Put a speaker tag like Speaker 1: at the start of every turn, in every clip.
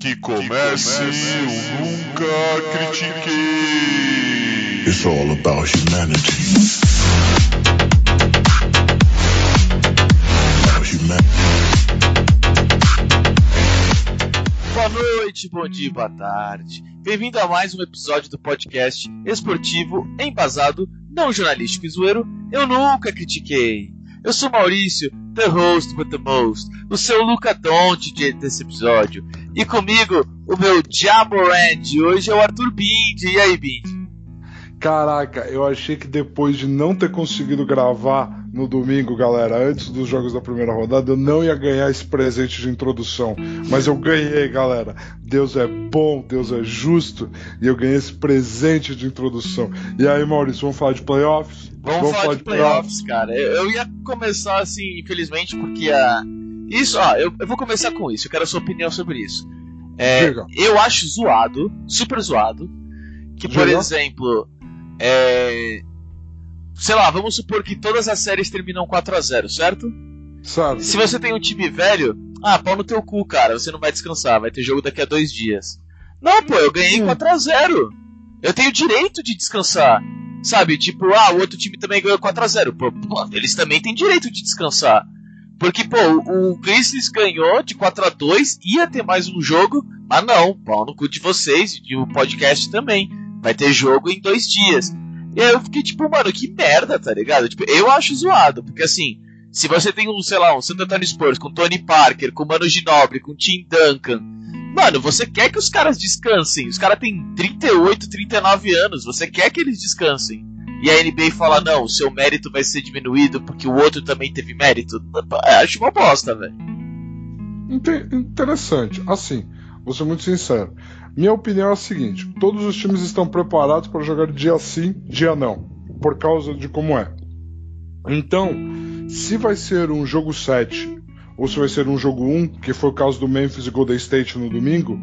Speaker 1: Que comece o Nunca Critiquei.
Speaker 2: It's all about humanity. About humanity.
Speaker 3: Boa noite, bom dia, boa tarde. Bem-vindo a mais um episódio do podcast esportivo, embasado, não jornalístico e zoeiro. Eu nunca critiquei. Eu sou Maurício, the host with the most, o seu Luca Doncic desse episódio. E comigo, o meu Jamoran de hoje é o Arthur Bind. E aí, Bind?
Speaker 4: Caraca, eu achei que depois de não ter conseguido gravar no domingo, galera, antes dos jogos da primeira rodada, eu não ia ganhar esse presente de introdução. Mas eu ganhei, galera. Deus é bom, Deus é justo, e eu ganhei esse presente de introdução. E aí, Maurício, vamos falar de playoffs?
Speaker 3: Vamos, vamos falar, falar, de playoffs, playoffs, cara. Eu ia começar assim, infelizmente, porque a. Isso, ó, eu, eu vou começar com isso, eu quero a sua opinião sobre isso. É, eu acho zoado, super zoado, que, por exemplo, é, sei lá, vamos supor que todas as séries terminam 4 a 0 certo?
Speaker 4: Certo.
Speaker 3: Se você tem um time velho, ah, pau no teu cu, cara, você não vai descansar, vai ter jogo daqui a dois dias. Não, pô, eu ganhei 4 a 0 Eu tenho direito de descansar. Sabe, tipo, ah, o outro time também ganhou 4x0. Pô, pô, eles também têm direito de descansar. Porque, pô, o Grizzlies ganhou de 4 a 2 ia ter mais um jogo, mas não, pau no cu de vocês e o podcast também. Vai ter jogo em dois dias. E aí eu fiquei tipo, mano, que merda, tá ligado? Tipo, eu acho zoado, porque assim, se você tem um, sei lá, um Santo Antônio Spurs com Tony Parker, com Mano Ginobili, com Tim Duncan, mano, você quer que os caras descansem. Os caras têm 38, 39 anos, você quer que eles descansem. E a NBA fala, não, o seu mérito vai ser diminuído porque o outro também teve mérito. Acho uma bosta, velho.
Speaker 4: Interessante. Assim, vou ser muito sincero. Minha opinião é a seguinte: todos os times estão preparados para jogar dia sim, dia não, por causa de como é. Então, se vai ser um jogo 7 ou se vai ser um jogo 1, que foi o caso do Memphis e Golden State no domingo,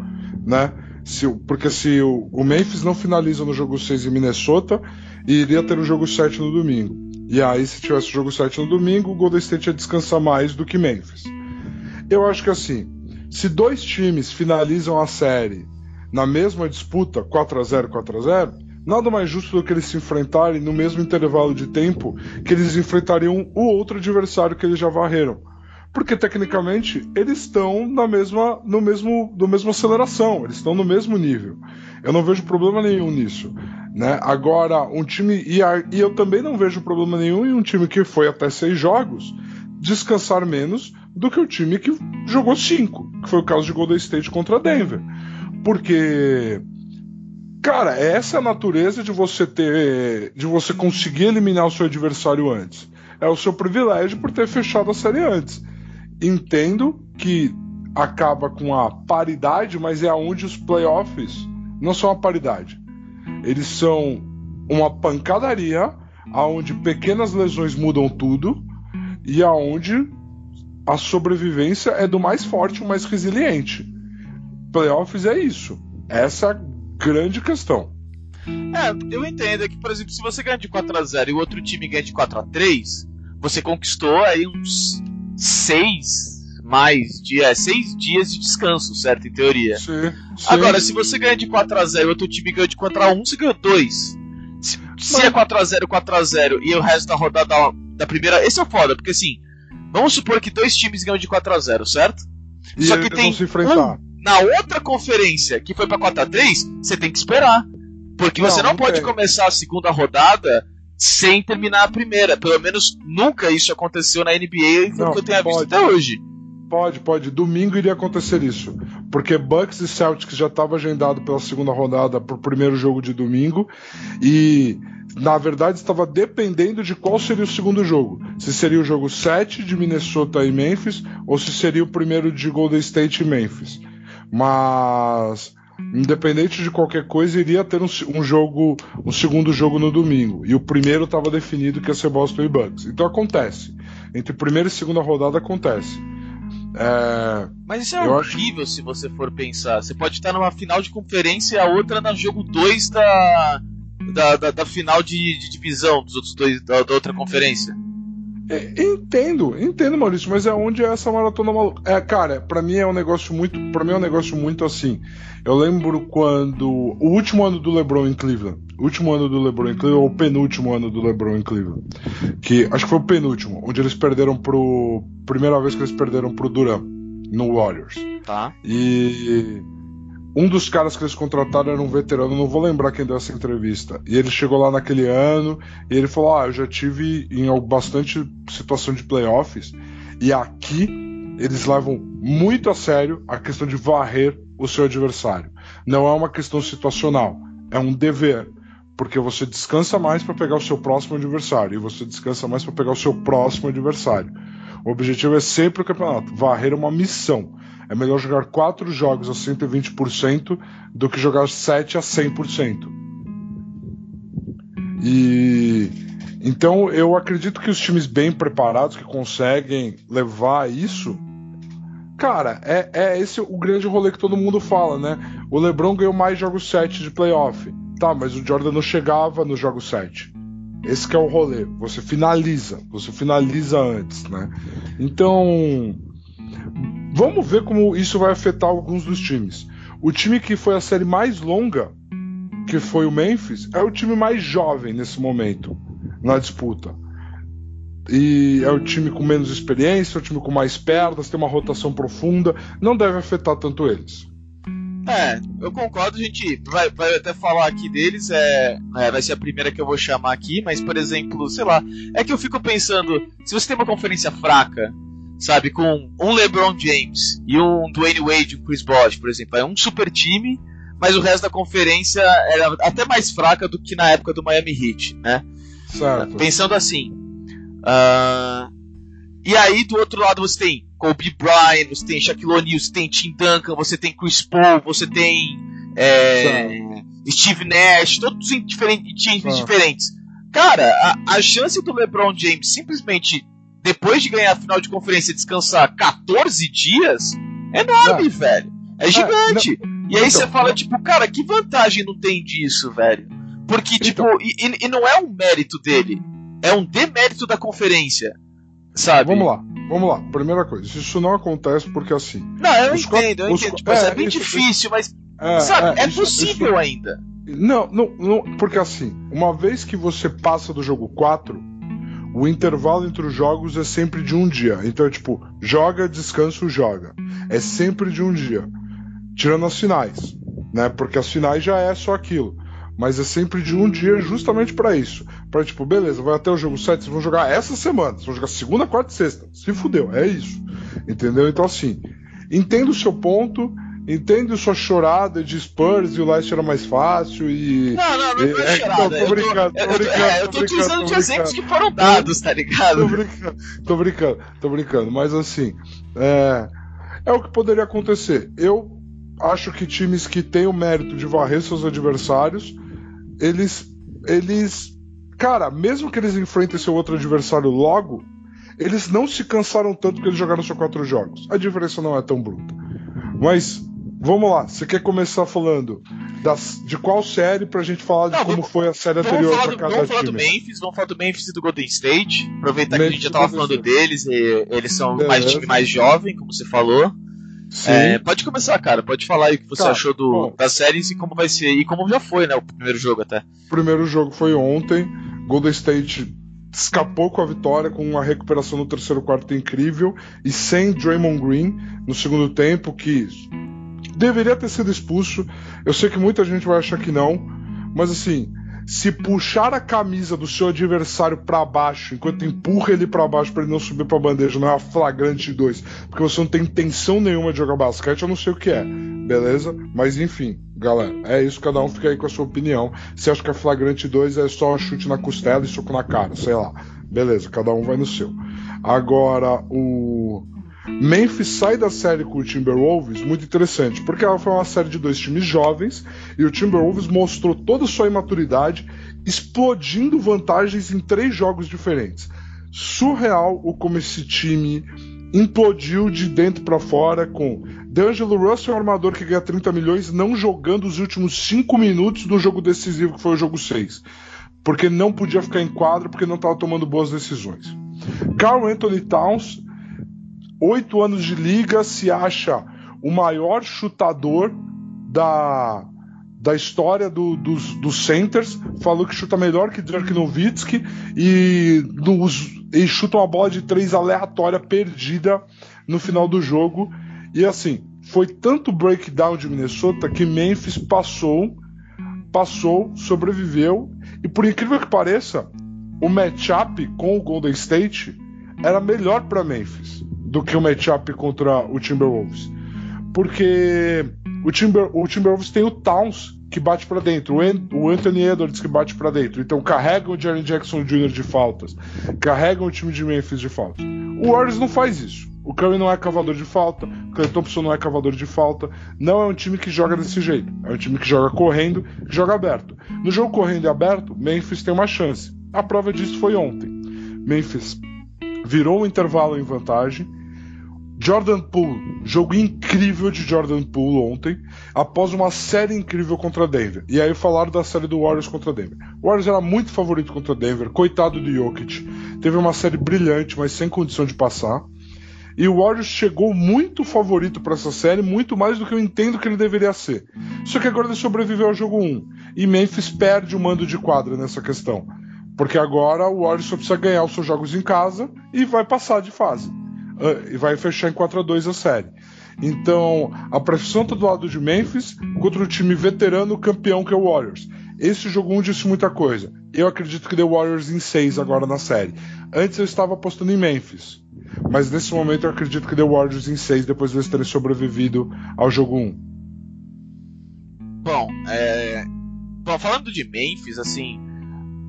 Speaker 4: né? Se, porque se o, o, Memphis não finaliza no jogo 6 em Minnesota, iria ter o jogo 7 no domingo. E aí, se tivesse o jogo 7 no domingo, o Golden State ia descansar mais do que Memphis. Eu acho que assim, se dois times finalizam a série na mesma disputa, 4 a 0 4 a 0 nada mais justo do que eles se enfrentarem no mesmo intervalo de tempo que eles enfrentariam o outro adversário que eles já varreram porque tecnicamente eles estão na mesma, no mesmo, no mesma aceleração, eles estão no mesmo nível. Eu não vejo problema nenhum nisso. Né? Agora, um time. E, a, e eu também não vejo problema nenhum em um time que foi até seis jogos descansar menos do que o time que jogou cinco, que foi o caso de Golden State contra Denver. Porque. Cara, essa é a natureza de você ter. de você conseguir eliminar o seu adversário antes. É o seu privilégio por ter fechado a série antes entendo que acaba com a paridade, mas é onde os playoffs não são a paridade. Eles são uma pancadaria, aonde pequenas lesões mudam tudo e aonde a sobrevivência é do mais forte, o mais resiliente. Playoffs é isso. Essa é a grande questão.
Speaker 3: É, eu entendo é que, por exemplo, se você ganha de 4 a 0 e o outro time ganha de 4 a 3, você conquistou aí uns seis mais dias, é, seis dias de descanso, certo? Em teoria.
Speaker 4: Sim, sim.
Speaker 3: Agora, se você ganha de 4x0 e outro time ganha de 4x1, você ganhou 2. Se, se é 4x0, 4x0 e o resto da rodada da primeira. Esse é o foda, porque assim, vamos supor que dois times ganham de 4x0, certo?
Speaker 4: E Só que tem.
Speaker 3: Um, na outra conferência que foi pra 4x3, você tem que esperar. Porque não, você não, não pode começar a segunda rodada sem terminar a primeira. Pelo menos nunca isso aconteceu na NBA, não, que eu tenha pode, visto até hoje.
Speaker 4: Pode, pode. Domingo iria acontecer isso. Porque Bucks e Celtics já estava agendado pela segunda rodada para o primeiro jogo de domingo. E, na verdade, estava dependendo de qual seria o segundo jogo. Se seria o jogo 7 de Minnesota e Memphis, ou se seria o primeiro de Golden State e Memphis. Mas independente de qualquer coisa, iria ter um, um, jogo, um segundo jogo no domingo. E o primeiro estava definido que ia ser Boston e Bucks. Então acontece. Entre primeira e segunda rodada acontece. É,
Speaker 3: Mas isso é horrível acho... se você for pensar. Você pode estar numa final de conferência e a outra no jogo 2 da, da, da, da, final de, de, divisão dos outros dois da, da outra conferência.
Speaker 4: É, entendo, entendo, Maurício, mas é onde é essa maratona maluca. É, cara, para mim é um negócio muito, para mim é um negócio muito assim. Eu lembro quando o último ano do LeBron em Cleveland, o último ano do LeBron em Cleveland ou o penúltimo ano do LeBron em Cleveland, que acho que foi o penúltimo, onde eles perderam pro primeira vez que eles perderam pro Durant no Warriors.
Speaker 3: Tá.
Speaker 4: E um dos caras que eles contrataram era um veterano, não vou lembrar quem deu essa entrevista. E ele chegou lá naquele ano e ele falou: Ah, eu já tive em bastante situação de playoffs, e aqui eles levam muito a sério a questão de varrer o seu adversário. Não é uma questão situacional, é um dever. Porque você descansa mais para pegar o seu próximo adversário e você descansa mais para pegar o seu próximo adversário. O objetivo é sempre o campeonato. Varrer é uma missão. É melhor jogar 4 jogos a 120% do que jogar 7 a 100%. E então eu acredito que os times bem preparados que conseguem levar isso, cara, é, é esse o grande rolê que todo mundo fala, né? O LeBron ganhou mais jogos 7 de playoff. Tá, mas o Jordan não chegava no jogo 7. Esse é o rolê. Você finaliza, você finaliza antes, né? Então, Vamos ver como isso vai afetar alguns dos times. O time que foi a série mais longa, que foi o Memphis, é o time mais jovem nesse momento na disputa. E é o time com menos experiência, é o time com mais perdas, tem uma rotação profunda, não deve afetar tanto eles.
Speaker 3: É, eu concordo, a gente vai, vai até falar aqui deles, é, é, vai ser a primeira que eu vou chamar aqui, mas por exemplo, sei lá, é que eu fico pensando, se você tem uma conferência fraca, sabe, com um LeBron James e um Dwayne Wade e um Chris Bosh, por exemplo, é um super time, mas o resto da conferência era até mais fraca do que na época do Miami Heat, né?
Speaker 4: Certo.
Speaker 3: Pensando assim. Uh, e aí, do outro lado, você tem Kobe Bryant, você tem Shaquille O'Neal, você tem Tim Duncan, você tem Chris Paul, você tem é, Steve Nash, todos em diferentes, times diferentes. Cara, a, a chance do LeBron James simplesmente depois de ganhar a final de conferência e descansar 14 dias, é enorme, não. velho. É gigante. Não. E aí então, você fala, tipo, cara, que vantagem não tem disso, velho? Porque, tipo, então, e, e, não é um mérito dele, é um demérito da conferência. Sabe?
Speaker 4: Vamos lá, vamos lá. Primeira coisa, isso não acontece porque assim.
Speaker 3: Não, eu entendo, eu entendo. Tipo, é, é, bem isso, difícil, mas. É, sabe, é, é possível isso, ainda.
Speaker 4: Não, não, não, porque assim, uma vez que você passa do jogo 4 o intervalo entre os jogos é sempre de um dia. Então é tipo, joga, descanso, joga. É sempre de um dia. Tirando as finais, né? Porque as finais já é só aquilo. Mas é sempre de um dia justamente para isso. Para tipo, beleza, vai até o jogo 7, vocês vão jogar essa semana. Vocês vão jogar segunda, quarta e sexta. Se fudeu, é isso. Entendeu? Então assim, entendo o seu ponto Entendo sua chorada de Spurs e o Leicester era mais fácil e.
Speaker 3: Não, não, não, não é, é chorada. Tô brincando, tô, brincando. É, eu tô, utilizando de exemplos que foram dados, tá ligado?
Speaker 4: Tô brincando, tô brincando, tô brincando. Mas assim, é, é o que poderia acontecer. Eu acho que times que têm o mérito de varrer seus adversários, eles. eles. Cara, mesmo que eles enfrentem seu outro adversário logo, eles não se cansaram tanto que eles jogaram só quatro jogos. A diferença não é tão bruta. Mas Vamos lá, você quer começar falando das, de qual série pra gente falar de Não, como vamos, foi a série anterior
Speaker 3: falar do, Vamos falar do Memphis, vamos falar do Memphis e do Golden State. Aproveitar Memphis que a gente já tava falando deles, e eles são Beleza. mais time mais jovem, como você falou. É, pode começar, cara. Pode falar aí o que você cara, achou do, bom, das séries e como vai ser. E como já foi, né? O primeiro jogo até.
Speaker 4: O primeiro jogo foi ontem. Golden State escapou com a vitória, com uma recuperação no terceiro quarto incrível. E sem Draymond Green no segundo tempo, que deveria ter sido expulso. Eu sei que muita gente vai achar que não, mas assim, se puxar a camisa do seu adversário para baixo, enquanto empurra ele para baixo para ele não subir para a bandeja, não é flagrante 2, porque você não tem intenção nenhuma de jogar basquete, eu não sei o que é, beleza? Mas enfim, galera, é isso, cada um fica aí com a sua opinião. Se acha que é flagrante 2, é só um chute na costela e soco na cara, sei lá. Beleza, cada um vai no seu. Agora, o Memphis sai da série com o Timberwolves muito interessante, porque ela foi uma série de dois times jovens e o Timberwolves mostrou toda sua imaturidade, explodindo vantagens em três jogos diferentes. Surreal o como esse time implodiu de dentro para fora com D'Angelo Russell, um armador que ganha 30 milhões, não jogando os últimos 5 minutos do jogo decisivo que foi o jogo 6, porque não podia ficar em quadro porque não estava tomando boas decisões. Carl Anthony Towns, oito anos de liga, se acha o maior chutador da, da história do, dos, dos centers. Falou que chuta melhor que Dirk Nowitzki e, e chuta uma bola de três aleatória perdida no final do jogo. E assim, foi tanto breakdown de Minnesota que Memphis passou, passou, sobreviveu. E por incrível que pareça, o matchup com o Golden State era melhor para Memphis do que o matchup contra o Timberwolves. Porque o, Timber, o Timberwolves tem o Towns que bate para dentro, o Anthony Edwards que bate para dentro. Então carregam o Jaren Jackson Jr. de faltas, carregam o time de Memphis de faltas. O Warriors não faz isso. O Curry não é cavador de falta, o Clay Thompson não é cavador de falta. Não é um time que joga desse jeito. É um time que joga correndo, que joga aberto. No jogo correndo e aberto, Memphis tem uma chance. A prova disso foi ontem. Memphis virou o intervalo em vantagem. Jordan Poole, jogo incrível de Jordan Poole ontem, após uma série incrível contra Denver. E aí falaram da série do Warriors contra Denver. O Warriors era muito favorito contra Denver, coitado do Jokic. Teve uma série brilhante, mas sem condição de passar. E o Warriors chegou muito favorito para essa série, muito mais do que eu entendo que ele deveria ser. Só que agora ele sobreviveu ao jogo 1. E Memphis perde o mando de quadra nessa questão. Porque agora o Warriors só precisa ganhar os seus jogos em casa e vai passar de fase. Uh, e vai fechar em 4 a 2 a série. Então, a pressão está do lado de Memphis contra o time veterano campeão que é o Warriors. Esse jogo 1 disse muita coisa. Eu acredito que deu Warriors em 6 agora na série. Antes eu estava apostando em Memphis. Mas nesse momento eu acredito que deu Warriors em 6 depois de eles terem sobrevivido ao jogo 1.
Speaker 3: Bom, é... Bom, falando de Memphis, assim,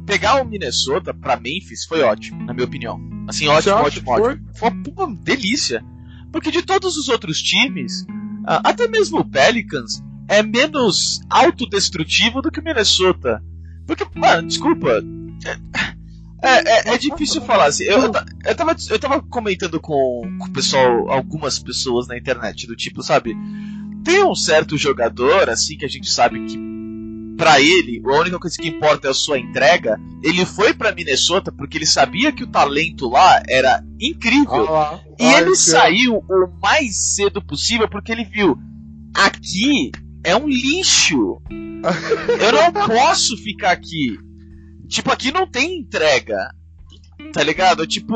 Speaker 3: pegar o Minnesota para Memphis foi ótimo, na minha opinião. Assim, ótimo, ótimo, ótimo. Foi uma delícia. Porque de todos os outros times, até mesmo o Pelicans é menos autodestrutivo do que o Minnesota. Porque, mano, desculpa. É, é, é difícil falar assim. Eu, eu, eu, tava, eu tava comentando com, com o pessoal, algumas pessoas na internet, do tipo, sabe? Tem um certo jogador, assim, que a gente sabe que para ele, a única coisa que importa é a sua entrega. Ele foi para Minnesota porque ele sabia que o talento lá era incrível. Ah, e ah, ele saiu é. o mais cedo possível porque ele viu aqui é um lixo. Eu não posso ficar aqui. Tipo, aqui não tem entrega. Tá ligado? Tipo,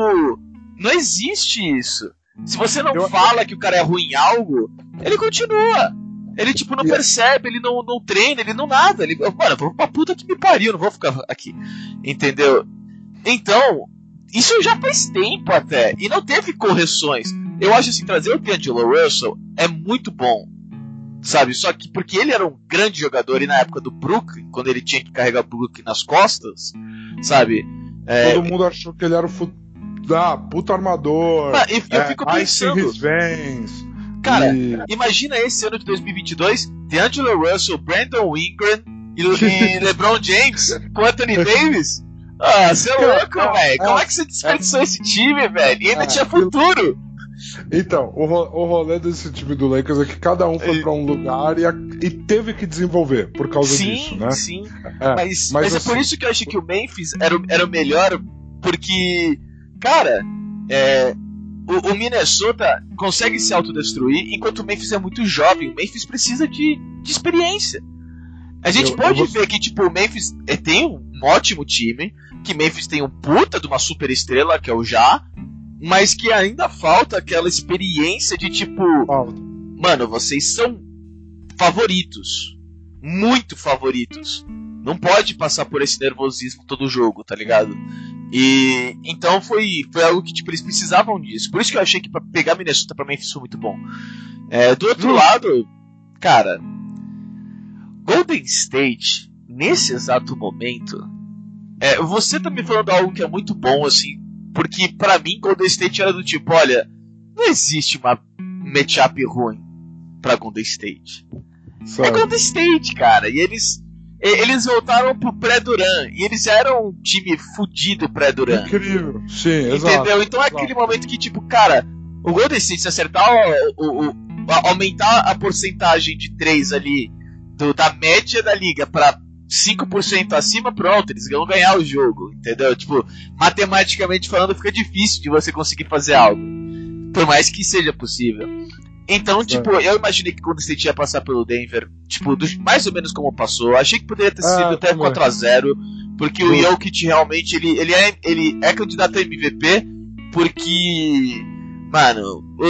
Speaker 3: não existe isso. Se você não eu... fala que o cara é ruim em algo, ele continua. Ele, tipo, não percebe, ele não, não treina, ele não nada. Ele, mano, vou pra puta que me pariu, não vou ficar aqui. Entendeu? Então, isso já faz tempo até. E não teve correções. Eu acho assim, trazer o D'Angelo Russell é muito bom. Sabe? Só que porque ele era um grande jogador e na época do Brooklyn, quando ele tinha que carregar o Brooklyn nas costas, sabe?
Speaker 4: É, Todo mundo achou que ele era o fut... ah, puta armador.
Speaker 3: Ah, eu, eu é, fico pensando. Cara, e... imagina esse ano de 2022, D'Angelo Russell, Brandon Ingram e, LeBron James com Anthony Davis. Ah, você é louco, velho. Como é que você desperdiçou esse time, velho? E ainda tinha futuro.
Speaker 4: Então, o, o rolê desse time do Lakers é que cada um foi para um lugar e, e, teve que desenvolver por causa
Speaker 3: sim,
Speaker 4: disso, né?
Speaker 3: Sim, é, mas, mas, mas assim, é por assim isso que eu acho que o Memphis era, era o melhor, porque, cara, é, o, o, Minnesota consegue se autodestruir enquanto o Memphis é muito jovem. O Memphis precisa de, de experiência. A gente eu, pode eu vou... ver que, tipo, o Memphis é, tem um ótimo time, que Memphis tem um puta de uma super estrela, que é o Já, mas que ainda falta aquela experiência de tipo, mano, vocês são favoritos, muito favoritos. Não pode passar por esse nervosismo todo jogo, tá ligado? E então foi, foi algo que tipo, eles precisavam disso. Por isso que eu achei que para pegar Minnesota para Memphis foi muito bom. É, do outro hum. lado, cara, Golden State nesse exato momento, é, você tá me falando algo que é muito bom assim, porque para mim Golden State era do tipo, olha, não existe uma matchup ruim para Golden State. Sabe. É Golden State, cara, e eles eles voltaram pro pré-Duran. E eles eram um time fudido pré-Duran.
Speaker 4: Incrível. Sim,
Speaker 3: Entendeu?
Speaker 4: exato.
Speaker 3: Então é aquele momento que, tipo, cara, o Golden State, se acertar o, o, o aumentar a porcentagem de 3 ali do, da média da liga pra 5% acima, pronto, eles vão ganhar o jogo, entendeu? Tipo, matematicamente falando, fica difícil de você conseguir fazer algo. Por mais que seja possível. Então, tipo, eu imaginei que quando você ia passar pelo Denver, tipo, do, mais ou menos como passou. Achei que poderia ter sido
Speaker 4: Ah,
Speaker 3: até
Speaker 4: também.
Speaker 3: 4x0, porque o
Speaker 4: Sim.
Speaker 3: Jokic realmente, ele, ele, é, ele é candidato a MVP, porque, mano, o,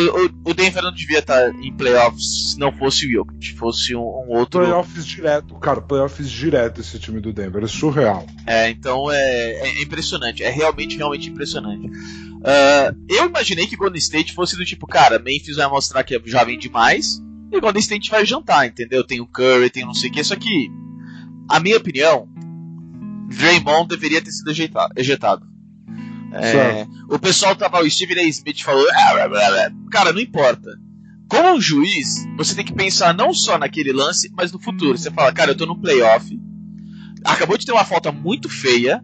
Speaker 3: o, o Denver não devia estar em playoffs se não fosse o Jokic, fosse um, um outro...
Speaker 4: Playoffs direto, cara, playoffs direto esse time do Denver, é surreal.
Speaker 3: É, então é, é impressionante, é realmente, realmente impressionante. Ah, eu imaginei que Golden State fosse do tipo, cara, Memphis vai mostrar que já vem demais, e Golden State vai jantar, entendeu? Tem o Curry, tem não sei o que, só que, a minha opinião, Draymond deveria ter sido ejetado. É, o pessoal tava, o Steven A. Smith falou, "Ah, blá, blá, blá." cara, não importa. Como um juiz, você tem que pensar não só naquele lance, mas no futuro. Você fala, cara, eu tô no playoff, acabou de ter uma falta muito feia,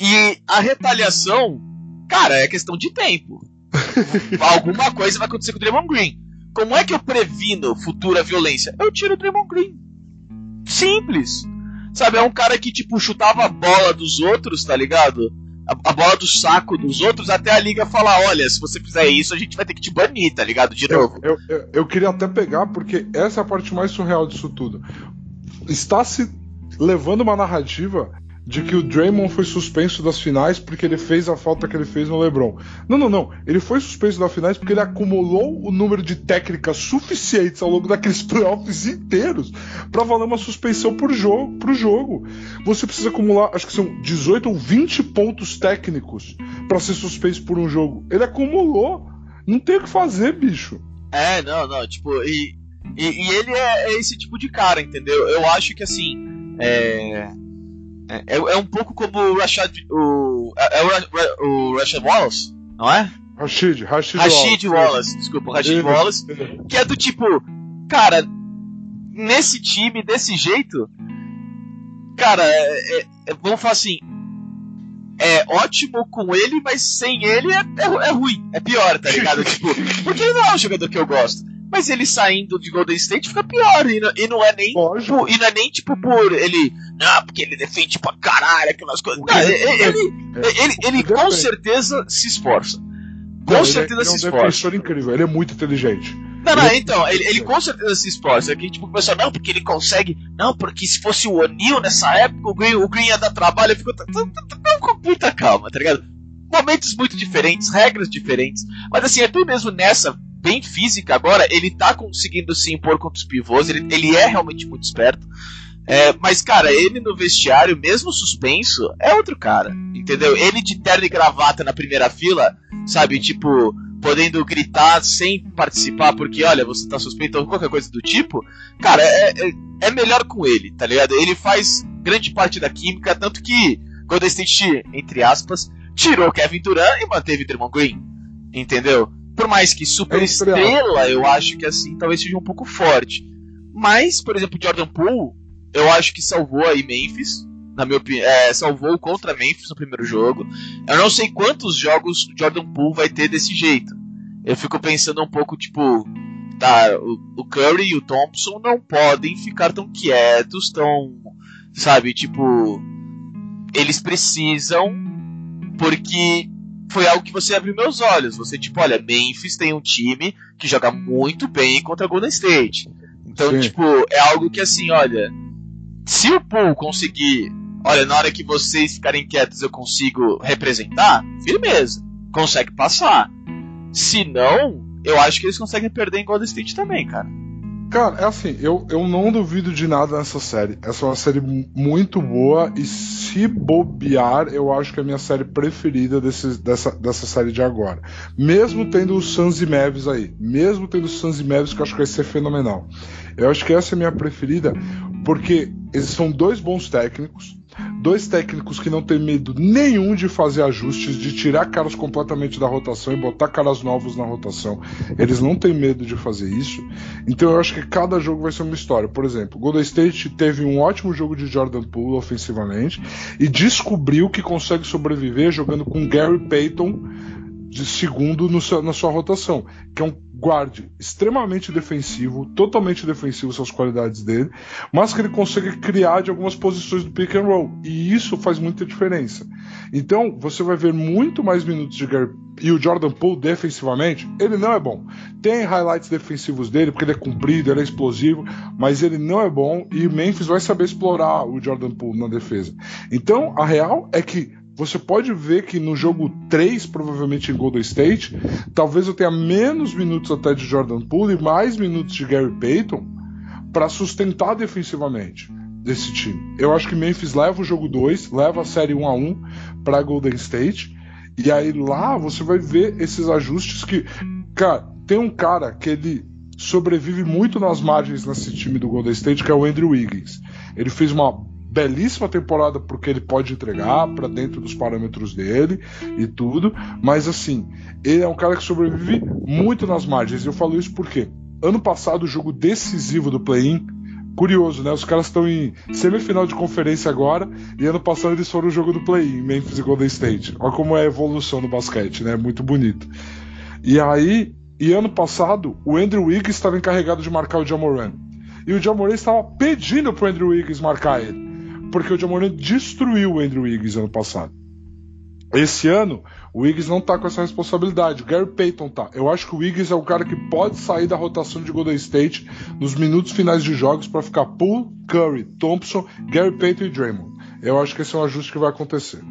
Speaker 3: e a retaliação, cara, é questão de tempo. Alguma coisa vai acontecer com o Draymond Green. Como é que eu previno futura violência? Eu tiro o Draymond Green. Simples. Sabe, é um cara que, tipo, chutava a bola dos outros, tá ligado? A, a bola do saco dos outros, até a liga falar, olha, se você fizer isso, a gente vai ter que te banir, tá ligado? De
Speaker 4: Eu,
Speaker 3: novo.
Speaker 4: eu, eu, eu queria até pegar, porque essa é a parte mais surreal disso tudo. Está se levando uma narrativa de que o Draymond foi suspenso das finais porque ele fez a falta que ele fez no LeBron. Não, não, não. Ele foi suspenso das finais porque ele acumulou o número de técnicas suficientes ao longo daqueles playoffs inteiros para valer uma suspensão por jogo, pro jogo. Você precisa acumular, acho que são 18 ou 20 pontos técnicos para ser suspenso por um jogo. Ele acumulou. Não tem o que fazer, bicho.
Speaker 3: É, não, não, tipo, e, e, e ele é, é esse tipo de cara, entendeu? Eu acho que assim, é. É, é um pouco como o Rashad. O, é é o, o Rashad Wallace, não é?
Speaker 4: Rashid, Rashid,
Speaker 3: Rashid Wallace, desculpa, o Rashid. Wallace. Que é do tipo, cara, nesse time, desse jeito, cara, é, é- é- vamos falar assim, é ótimo com ele, mas sem ele é, é, é ruim, é pior, tá ligado? tipo, porque ele não é um jogador que eu gosto. Mas ele saindo de Golden State fica pior, e não, e não é nem. Tipo, e não é nem tipo por ele. Não, porque ele defende pra caralho aquelas coisas. Não, ele, ele, ele, ele- ele com certeza se esforça. Com
Speaker 4: Não, ele é-
Speaker 3: certeza
Speaker 4: ele é
Speaker 3: se
Speaker 4: um
Speaker 3: esforça.
Speaker 4: defensor incrível, ele é muito inteligente.
Speaker 3: Não, não,
Speaker 4: Ele-
Speaker 3: então, ele, ele com certeza se esforça. Aqui, tipo, o pessoal, não, porque ele consegue. Não, porque se fosse o O'Neill nessa época, o Green, o Green ia dar trabalho. Eu fico t- t- t- t- com muita calma, tá ligado? Momentos muito diferentes, regras diferentes. Mas assim, até mesmo nessa, bem física agora, ele tá conseguindo se impor contra os pivôs. Ele, ele é realmente muito esperto. É, mas, cara, ele no vestiário, mesmo suspenso, é outro cara. Entendeu? Ele de terno e gravata na primeira fila, sabe? Tipo, podendo gritar sem participar, porque olha, você tá suspeito ou qualquer coisa do tipo, cara, é, é, é melhor com ele, tá ligado? Ele faz grande parte da química, tanto que Golden State, entre aspas, tirou Kevin Durant e manteve Draymond Green, entendeu? Por mais que super
Speaker 4: É
Speaker 3: estrela, eu acho que assim, talvez seja um pouco forte. Mas, por exemplo, Jordan Poole, eu acho que salvou aí Memphis, na minha opinião, é, salvou contra Memphis no primeiro jogo. Eu não sei quantos jogos Jordan Poole vai ter desse jeito. Eu fico pensando um pouco, tipo, tá, o, o Curry e o Thompson não podem ficar tão quietos, tão, sabe, tipo, eles precisam, porque foi algo que você abriu meus olhos. Você, tipo, olha, Memphis tem um time que joga muito bem contra Golden State. Então,
Speaker 4: Sim.
Speaker 3: tipo, é algo que assim, olha, se o Poole conseguir, olha, na hora que vocês ficarem quietos eu consigo representar, firmeza, consegue passar. Se não, eu acho que eles conseguem perder em Golden State também, cara.
Speaker 4: Cara, é assim, eu, eu não duvido de nada nessa série. Essa é uma série mu- muito boa e se bobear, eu acho que é a minha série preferida desse, dessa, dessa série de agora. Mesmo tendo os Suns e Mavs aí. Mesmo tendo os Suns e Mavs, que eu acho que vai ser fenomenal. Eu acho que essa é a minha preferida porque eles são dois bons técnicos. Dois técnicos que não têm medo nenhum de fazer ajustes, de tirar caras completamente da rotação e botar caras novos na rotação. Eles não têm medo de fazer isso. Então eu acho que cada jogo vai ser uma história. Por exemplo, Golden State teve um ótimo jogo de Jordan Poole ofensivamente e descobriu que consegue sobreviver jogando com Gary Payton de segundo seu- na sua rotação, que é um guarde extremamente defensivo, totalmente defensivo suas qualidades dele, mas que ele consegue criar de algumas posições do pick and roll, e isso faz muita diferença. Então, você vai ver muito mais minutos de Gary e o Jordan Poole defensivamente, ele não é bom. Tem highlights defensivos dele, porque ele é comprido, ele é explosivo, mas ele não é bom e Memphis vai saber explorar o Jordan Poole na defesa. Então, a real é que você pode ver que no jogo 3, provavelmente em Golden State, talvez eu tenha menos minutos até de Jordan Poole e mais minutos de Gary Payton para sustentar defensivamente desse time. Eu acho que Memphis leva o jogo 2, leva a série 1 a 1 para Golden State, e aí lá você vai ver esses ajustes que, cara, tem um cara que ele sobrevive muito nas margens nesse time do Golden State, que é o Andrew Wiggins. Ele fez uma belíssima temporada porque ele pode entregar para dentro dos parâmetros dele e tudo, mas assim, ele é um cara que sobrevive muito nas margens. Eu falo isso porque ano passado o jogo decisivo do play-in Curioso, né? Os caras estão em semifinal de conferência agora e ano passado eles foram o jogo do play-in, Memphis e Golden State. Olha como é a evolução no basquete, né? Muito bonito. E aí, e ano passado, o Andrew Wiggins estava encarregado de marcar o Jamoran. E o Jamoran estava pedindo pro Andrew Wiggins marcar ele. Porque o Jamoran destruiu o Andrew Wiggins ano passado. Esse ano, o Wiggins não tá com essa responsabilidade. O Gary Payton tá. Eu acho que o Wiggins é o cara que pode sair da rotação de Golden State nos minutos finais de jogos para ficar Poole, Curry, Thompson, Gary Payton e Draymond. Eu acho que esse é um ajuste que vai acontecer.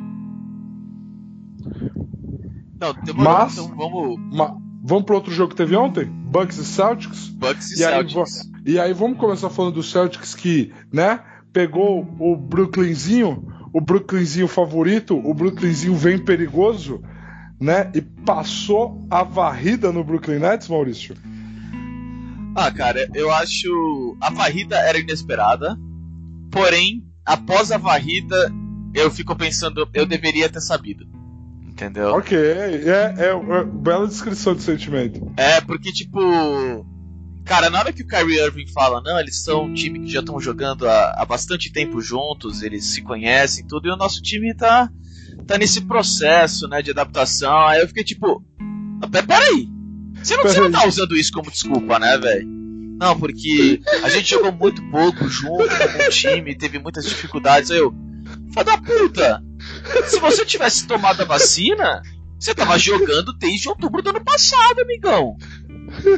Speaker 3: Não, demorou,
Speaker 4: Mas-
Speaker 3: então vamos.
Speaker 4: Ma- vamos para outro jogo que teve ontem? Bucks e Celtics?
Speaker 3: Bucks e,
Speaker 4: E aí,
Speaker 3: Celtics.
Speaker 4: E aí vamos começar falando do Celtics que, né, pegou o Brooklynzinho, o Brooklynzinho favorito, o Brooklynzinho vem perigoso, né, e passou a varrida no Brooklyn Nets, Maurício.
Speaker 3: Ah, cara, eu acho. A varrida era inesperada. Porém, após a varrida, eu fico pensando, eu deveria ter sabido. Entendeu?
Speaker 4: Ok, é, é, é bela descrição de sentimento.
Speaker 3: É, porque, tipo. Cara, na hora que o Kyrie Irving fala, não, eles são um time que já estão jogando há, há bastante tempo juntos, eles se conhecem tudo, e o nosso time tá, tá nesse processo, né, de adaptação. Aí eu fiquei tipo. "Ah, pe- Peraí. Você não, você não tá usando isso como desculpa, né, velho? Não, porque a gente jogou muito pouco junto como um time, teve muitas dificuldades. Aí eu. Filha da puta! Se você tivesse tomado a vacina, você tava jogando desde outubro do ano passado, amigão.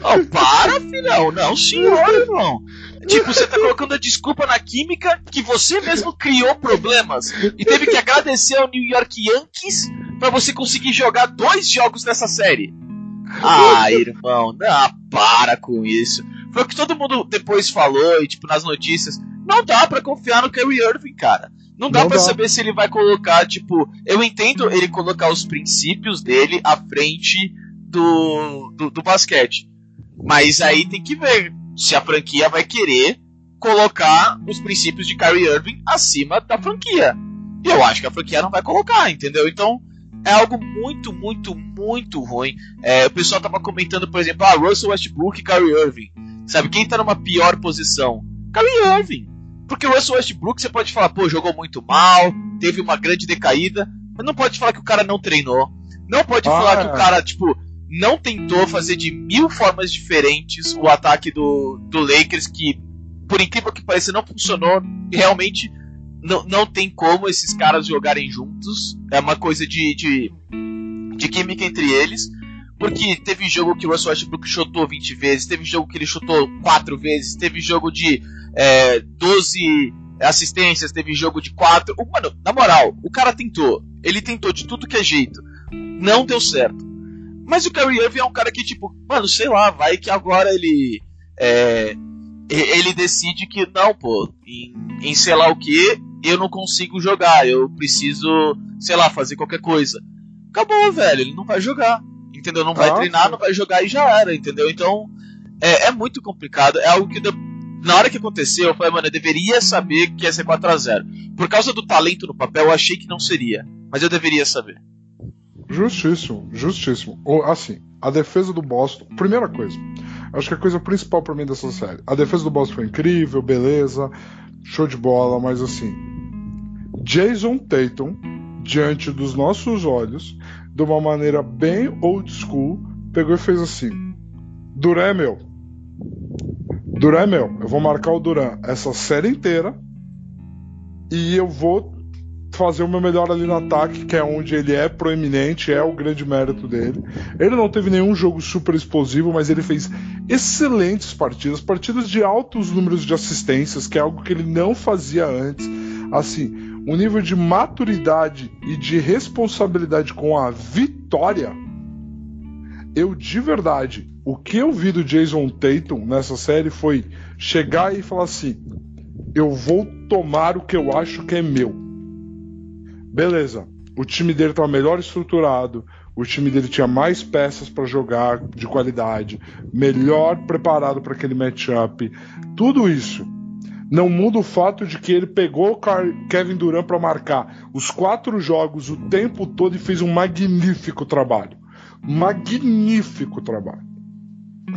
Speaker 3: Oh, para, filhão. Não, senhor, irmão. Tipo, você tá colocando a desculpa na química que você mesmo criou problemas e teve que agradecer ao New York Yankees pra você conseguir jogar dois jogos nessa série. Ah, irmão, não, para com isso. Foi o que todo mundo depois falou e, tipo, nas notícias. Não dá pra confiar no Kyrie Irving, cara. Não dá
Speaker 4: dá.
Speaker 3: saber se ele vai colocar, tipo. Eu entendo ele colocar os princípios dele à frente do, do, do basquete. Mas aí tem que ver se a franquia vai querer colocar os princípios de Kyrie Irving acima da franquia. E eu acho que a franquia não vai colocar, entendeu? Então é algo muito, muito, muito ruim. É, o pessoal tava comentando, por exemplo, ah, Russell Westbrook e Kyrie Irving. Sabe quem tá numa pior posição? Kyrie Irving. Porque o Russell Westbrook você pode falar, pô, jogou muito mal, teve uma grande decaída, mas não pode falar que o cara não treinou. Não pode
Speaker 4: Ah,
Speaker 3: falar que o cara, tipo, não tentou fazer de mil formas diferentes o ataque do, do Lakers, que, por incrível que pareça, não funcionou. Realmente não, não tem como esses caras jogarem juntos. É uma coisa de, de, de química entre eles. Porque teve jogo que o Russell Westbrook chutou 20 vezes, teve jogo que ele chutou 4 vezes, teve jogo de é, 12 assistências, teve jogo de 4. O- Mano, na moral, o cara tentou. Ele tentou de tudo que é jeito. Não deu certo. Mas o Kyrie Irving é um cara que, tipo, mano, sei lá, vai que agora ele. É, ele decide que, não, pô, em, em sei lá o que, eu não consigo jogar, eu preciso, sei lá, fazer qualquer coisa. Acabou, velho, ele não vai jogar. Entendeu? Não vai
Speaker 4: Ah,
Speaker 3: treinar,
Speaker 4: sim.
Speaker 3: não vai jogar e já era, entendeu? Então, é, é muito complicado. É algo que, na hora que aconteceu, eu falei, mano, eu deveria saber que ia ser 4x0. Por causa do talento no papel, eu achei que não seria. Mas eu deveria saber.
Speaker 4: Justíssimo, justíssimo. O- Assim, a defesa do Boston, primeira coisa, acho que a coisa principal pra mim dessa série, a defesa do Boston foi incrível, beleza, show de bola, mas assim, Jason Tatum, diante dos nossos olhos, de uma maneira bem old school, pegou e fez assim: Duran é meu. Duran é meu. Eu vou marcar o Duran essa série inteira e eu vou fazer o meu melhor ali no ataque, que é onde ele é proeminente, é o grande mérito dele. Ele não teve nenhum jogo super explosivo, mas ele fez excelentes partidas, partidas de altos números de assistências, que é algo que ele não fazia antes. Assim, um nível de maturidade e de responsabilidade com a vitória. Eu de verdade, o que eu vi do Jason Tatum nessa série foi chegar e falar assim: eu vou tomar o que eu acho que é meu Beleza. O time dele estava melhor estruturado, o time dele tinha mais peças para jogar de qualidade, melhor preparado para aquele matchup. Tudo isso não muda o fato de que ele pegou o Kevin Durant para marcar os quatro jogos o tempo todo e fez um magnífico trabalho. Magnífico trabalho.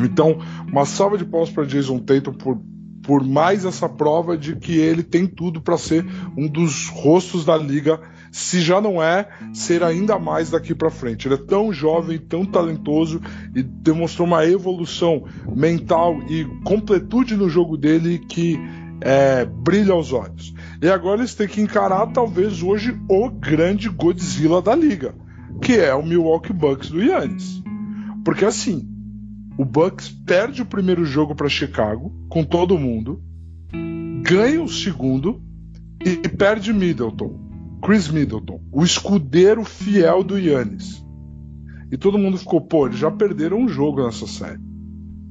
Speaker 4: Então, uma salva de palmas para Jason Tatum por, por mais essa prova de que ele tem tudo para ser um dos rostos da liga se já não é, ser ainda mais daqui para frente. Ele é tão jovem, tão talentoso e demonstrou uma evolução mental e completude no jogo dele que é, brilha aos olhos. E agora eles têm que encarar talvez hoje o grande Godzilla da liga, que é o Milwaukee Bucks do Yannis. Porque assim, o Bucks perde o primeiro jogo para Chicago com todo mundo, ganha o segundo e perde Middleton. Chris Middleton, o escudeiro fiel do Yannis. E todo mundo ficou, pô, eles já perderam um jogo nessa série.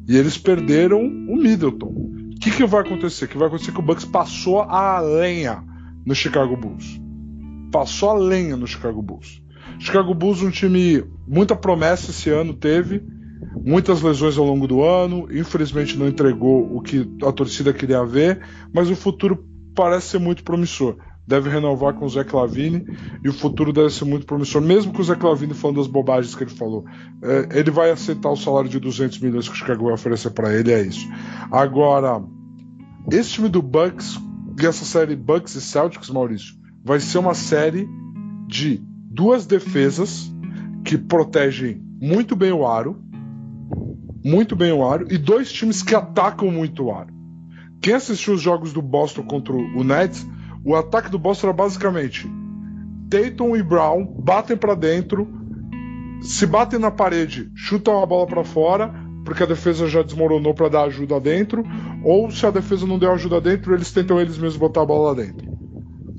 Speaker 4: E eles perderam o Middleton. O que, que vai acontecer? Que vai acontecer que o Bucks passou a lenha no Chicago Bulls. Passou a lenha no Chicago Bulls. Chicago Bulls, um time, muita promessa esse ano teve, muitas lesões ao longo do ano, infelizmente não entregou o que a torcida queria ver, mas o futuro parece ser muito promissor deve renovar com o Zé Clavini e o futuro deve ser muito promissor, mesmo com o Zé Clavini falando das bobagens que ele falou. É, ele vai aceitar o salário de 200 milhões que o Chicago vai oferecer para ele, é isso. Agora, esse time do Bucks e essa série Bucks e Celtics, Maurício, vai ser uma série de duas defesas que protegem muito bem o aro, muito bem o aro, e dois times que atacam muito o aro. Quem assistiu os jogos do Boston contra o Nets o ataque do Boston era basicamente Tatum e Brown batem para dentro, se batem na parede, chutam a bola para fora, porque a defesa já desmoronou para dar ajuda dentro, ou se a defesa não deu ajuda dentro, eles tentam eles mesmos botar a bola lá dentro.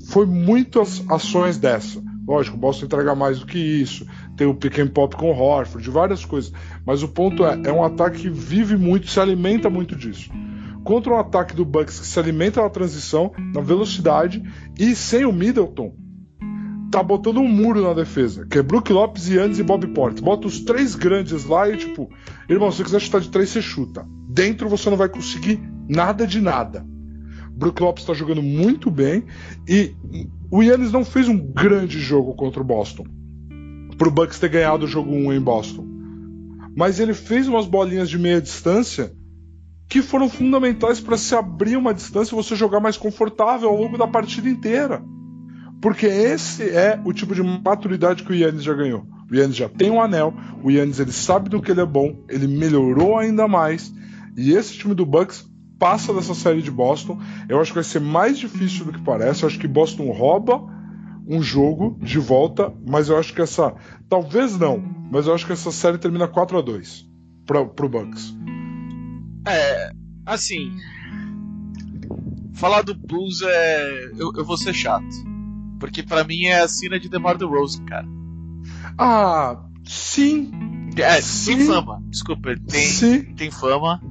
Speaker 4: Foi muitas ações dessa. Lógico, o Boston entrega mais do que isso. Tem o pick and pop com o Horford, várias coisas. Mas o ponto é, é um ataque que vive muito, se alimenta muito disso contra um ataque do Bucks que se alimenta na transição, na velocidade e sem o Middleton, tá botando um muro na defesa, que é Brook Lopes, Yannis e Bob Portes. Bota os três grandes lá e tipo, irmão, se você quiser chutar de três, você chuta. Dentro você não vai conseguir nada de nada. Brook Lopes está jogando muito bem e o Yannis não fez um grande jogo contra o Boston. Pro Bucks ter ganhado o jogo 1 em Boston. Mas ele fez umas bolinhas de meia distância que foram fundamentais para se abrir uma distância e você jogar mais confortável ao longo da partida inteira. Porque esse é o tipo de maturidade que o Yannis já ganhou. O Yannis já tem um anel, o Yannis ele sabe do que ele é bom, ele melhorou ainda mais. E esse time do Bucks passa dessa série de Boston. Eu acho que vai ser mais difícil do que parece. Eu acho que Boston rouba um jogo de volta, mas eu acho que essa. Talvez não, mas eu acho que essa série termina 4 a 2 para o Bucks.
Speaker 3: É, assim. Falar do Blues é. Eu, eu vou ser chato. Porque para mim é a cena de DeMar DeRozan, cara.
Speaker 4: Ah, sim.
Speaker 3: É,
Speaker 4: sim.
Speaker 3: tem fama. Desculpa, tem, sim. tem fama.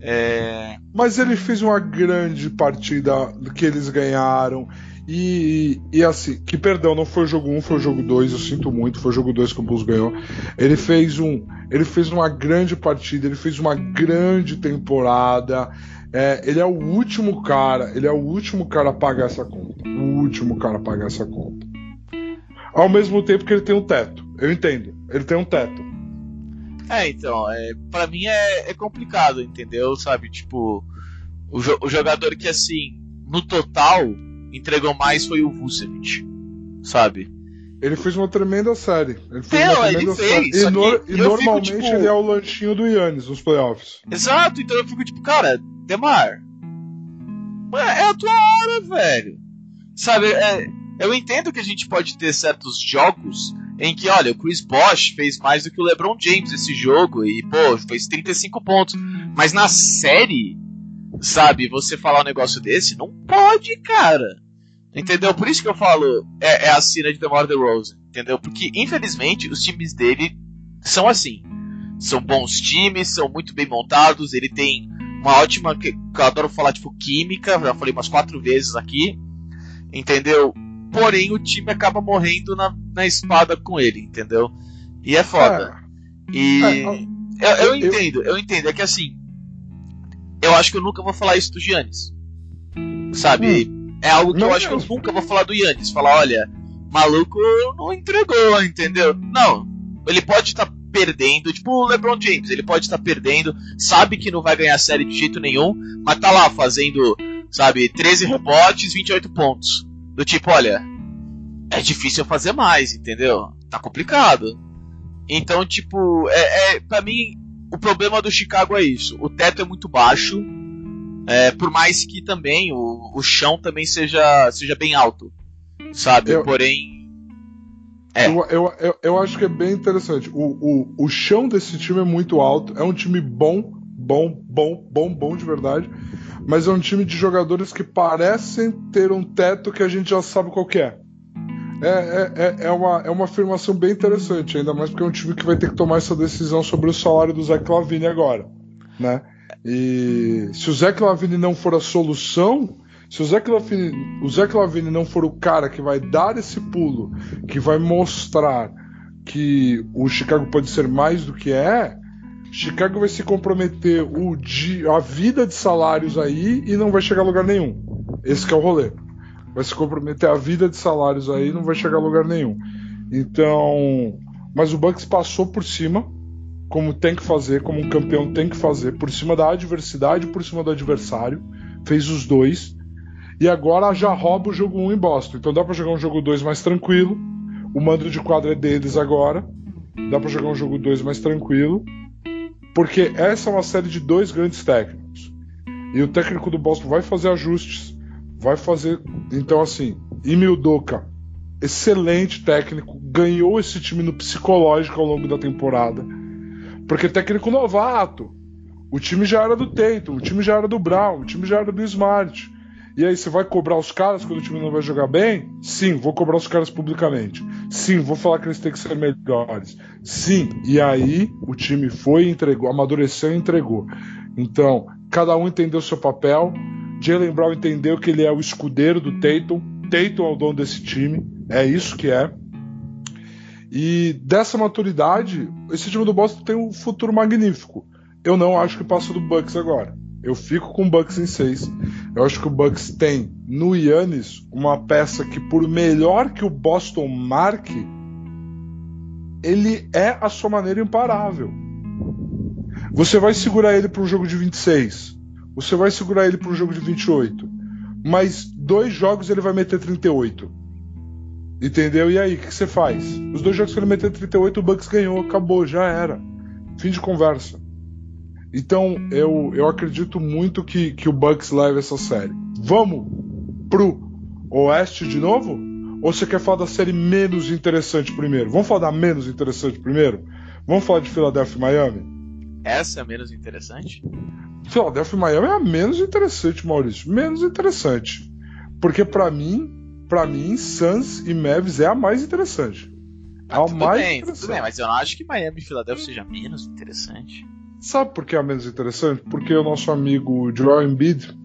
Speaker 3: É...
Speaker 4: Mas ele fez uma grande partida que eles ganharam. E, e assim, que perdão, não foi o jogo 1, foi o jogo 2, eu sinto muito, foi o jogo 2 que o Bulls ganhou. Ele fez um, ele fez uma grande partida, ele fez uma grande temporada. É, ele é o último cara, ele é o último cara a pagar essa conta. O último cara a pagar essa conta. Ao mesmo tempo que ele tem um teto. Eu entendo. Ele tem um teto.
Speaker 3: É, então, é, para mim é, é, complicado, entendeu? Sabe, tipo, o, jo o jogador que assim, no total, entregou mais foi o Vucevic, sabe?
Speaker 4: Ele fez uma tremenda série. Ele fez uma
Speaker 3: ele fez,
Speaker 4: série. E, no- e normalmente
Speaker 3: fico, tipo-
Speaker 4: ele é o lanchinho do Yannis nos playoffs.
Speaker 3: Exato, então eu fico tipo, cara, Demar. É, é a tua hora, velho. Sabe, é, eu entendo que a gente pode ter certos jogos em que, olha, o Chris Bosh fez mais do que o LeBron James esse jogo e, pô, fez 35 pontos. Mas na série, sabe, você falar um negócio desse, não pode, cara. Entendeu? Por isso que eu falo, é, é a cena de DeMar DeRozan, entendeu? Porque, infelizmente, os times dele são assim. São bons times, são muito bem montados, ele tem uma ótima, que eu adoro falar, tipo, química, já falei umas quatro vezes aqui, entendeu? Porém, o time acaba morrendo na, na espada com ele, entendeu? E é foda. E
Speaker 4: É,
Speaker 3: eu,
Speaker 4: eu-
Speaker 3: eu entendo, eu entendo. É que assim, eu acho que eu nunca vou falar isso do Giannis. Sabe? É algo que
Speaker 4: Não
Speaker 3: eu acho que eu nunca vou falar do Yannis. Falar, olha, maluco não entregou, entendeu? Não. Ele pode estar perdendo, tipo o LeBron James, ele pode estar perdendo, sabe que não vai ganhar a série de jeito nenhum, mas tá lá fazendo, sabe, 13 rebotes, 28 pontos. Do tipo, olha, é difícil fazer mais, entendeu? Tá complicado. Então, tipo, é, é para mim o problema do Chicago é isso. O teto é muito baixo. É, por mais que também o, o chão também seja, seja bem alto. Sabe?
Speaker 4: Eu-
Speaker 3: Porém. É.
Speaker 4: Eu, eu, eu, eu acho que é bem interessante. O, o, o chão desse time é muito alto. É um time bom, bom, bom, bom, bom de verdade. Mas é um time de jogadores que parecem ter um teto que a gente já sabe qual que é. É, é, é, é uma, é uma afirmação bem interessante, ainda mais porque é um time que vai ter que tomar essa decisão sobre o salário do Zach Lavine agora. Né? E se o Zach Lavine não for a solução, se o Zach Lavine, o Lavine não for o cara que vai dar esse pulo, que vai mostrar que o Chicago pode ser mais do que é, Chicago vai se comprometer o a vida de salários aí e não vai chegar a lugar nenhum. Esse é o rolê. Vai se comprometer a vida de salários aí e não vai chegar a lugar nenhum. Então, mas o Bucks passou por cima, como tem que fazer, como um campeão tem que fazer, por cima da adversidade, por cima do adversário, fez os dois. E agora já rouba o jogo 1 em Boston. Então dá pra jogar um jogo 2 mais tranquilo. O mando de quadra é deles agora. Dá pra jogar um jogo 2 mais tranquilo. Porque essa é uma série de dois grandes técnicos. E o técnico do Boston vai fazer ajustes. Vai fazer. Então, assim, Emil Doka, excelente técnico, ganhou esse time no psicológico ao longo da temporada. Porque técnico novato. O time já era do Tatum, o time já era do Brown, o time já era do Smart. E aí você vai cobrar os caras quando o time não vai jogar bem? Sim, vou cobrar os caras publicamente. Sim, vou falar que eles têm que ser melhores. Sim, e aí o time foi e entregou, amadureceu e entregou. Então, cada um entendeu seu papel. Jalen Brown entendeu que ele é o escudeiro do Tatum. Tatum é o dono desse time. É isso que é. E dessa maturidade, esse time do Boston tem um futuro magnífico. Eu não acho que passa do Bucks agora. Eu fico com o Bucks em 6. Eu acho que o Bucks tem no Yannis uma peça que, por melhor que o Boston marque, ele é a sua maneira imparável. Você vai segurar ele para um jogo de 26. Você vai segurar ele para um jogo de 28. Mas dois jogos ele vai meter 38. Entendeu? E aí, o que você faz? Os dois jogos que ele meter 38, o Bucks ganhou, acabou, já era. Fim de conversa. Então, eu, eu acredito muito que, que o Bucks leve essa série. Vamos pro Oeste de novo? Ou você quer falar da série menos interessante primeiro? Vamos falar da menos interessante primeiro? Vamos falar de Philadelphia e Miami?
Speaker 3: Essa é a menos interessante?
Speaker 4: Philadelphia e Miami é a menos interessante, Maurício. Menos interessante. Porque pra mim, para mim, Suns e Mavs é a mais interessante. É a
Speaker 3: Ah, tudo
Speaker 4: mais
Speaker 3: bem, tudo
Speaker 4: interessante.
Speaker 3: bem, mas eu não acho que Miami e Philadelphia seja menos interessante.
Speaker 4: Sabe por que é a menos interessante? Porque o nosso amigo Joel Embiid,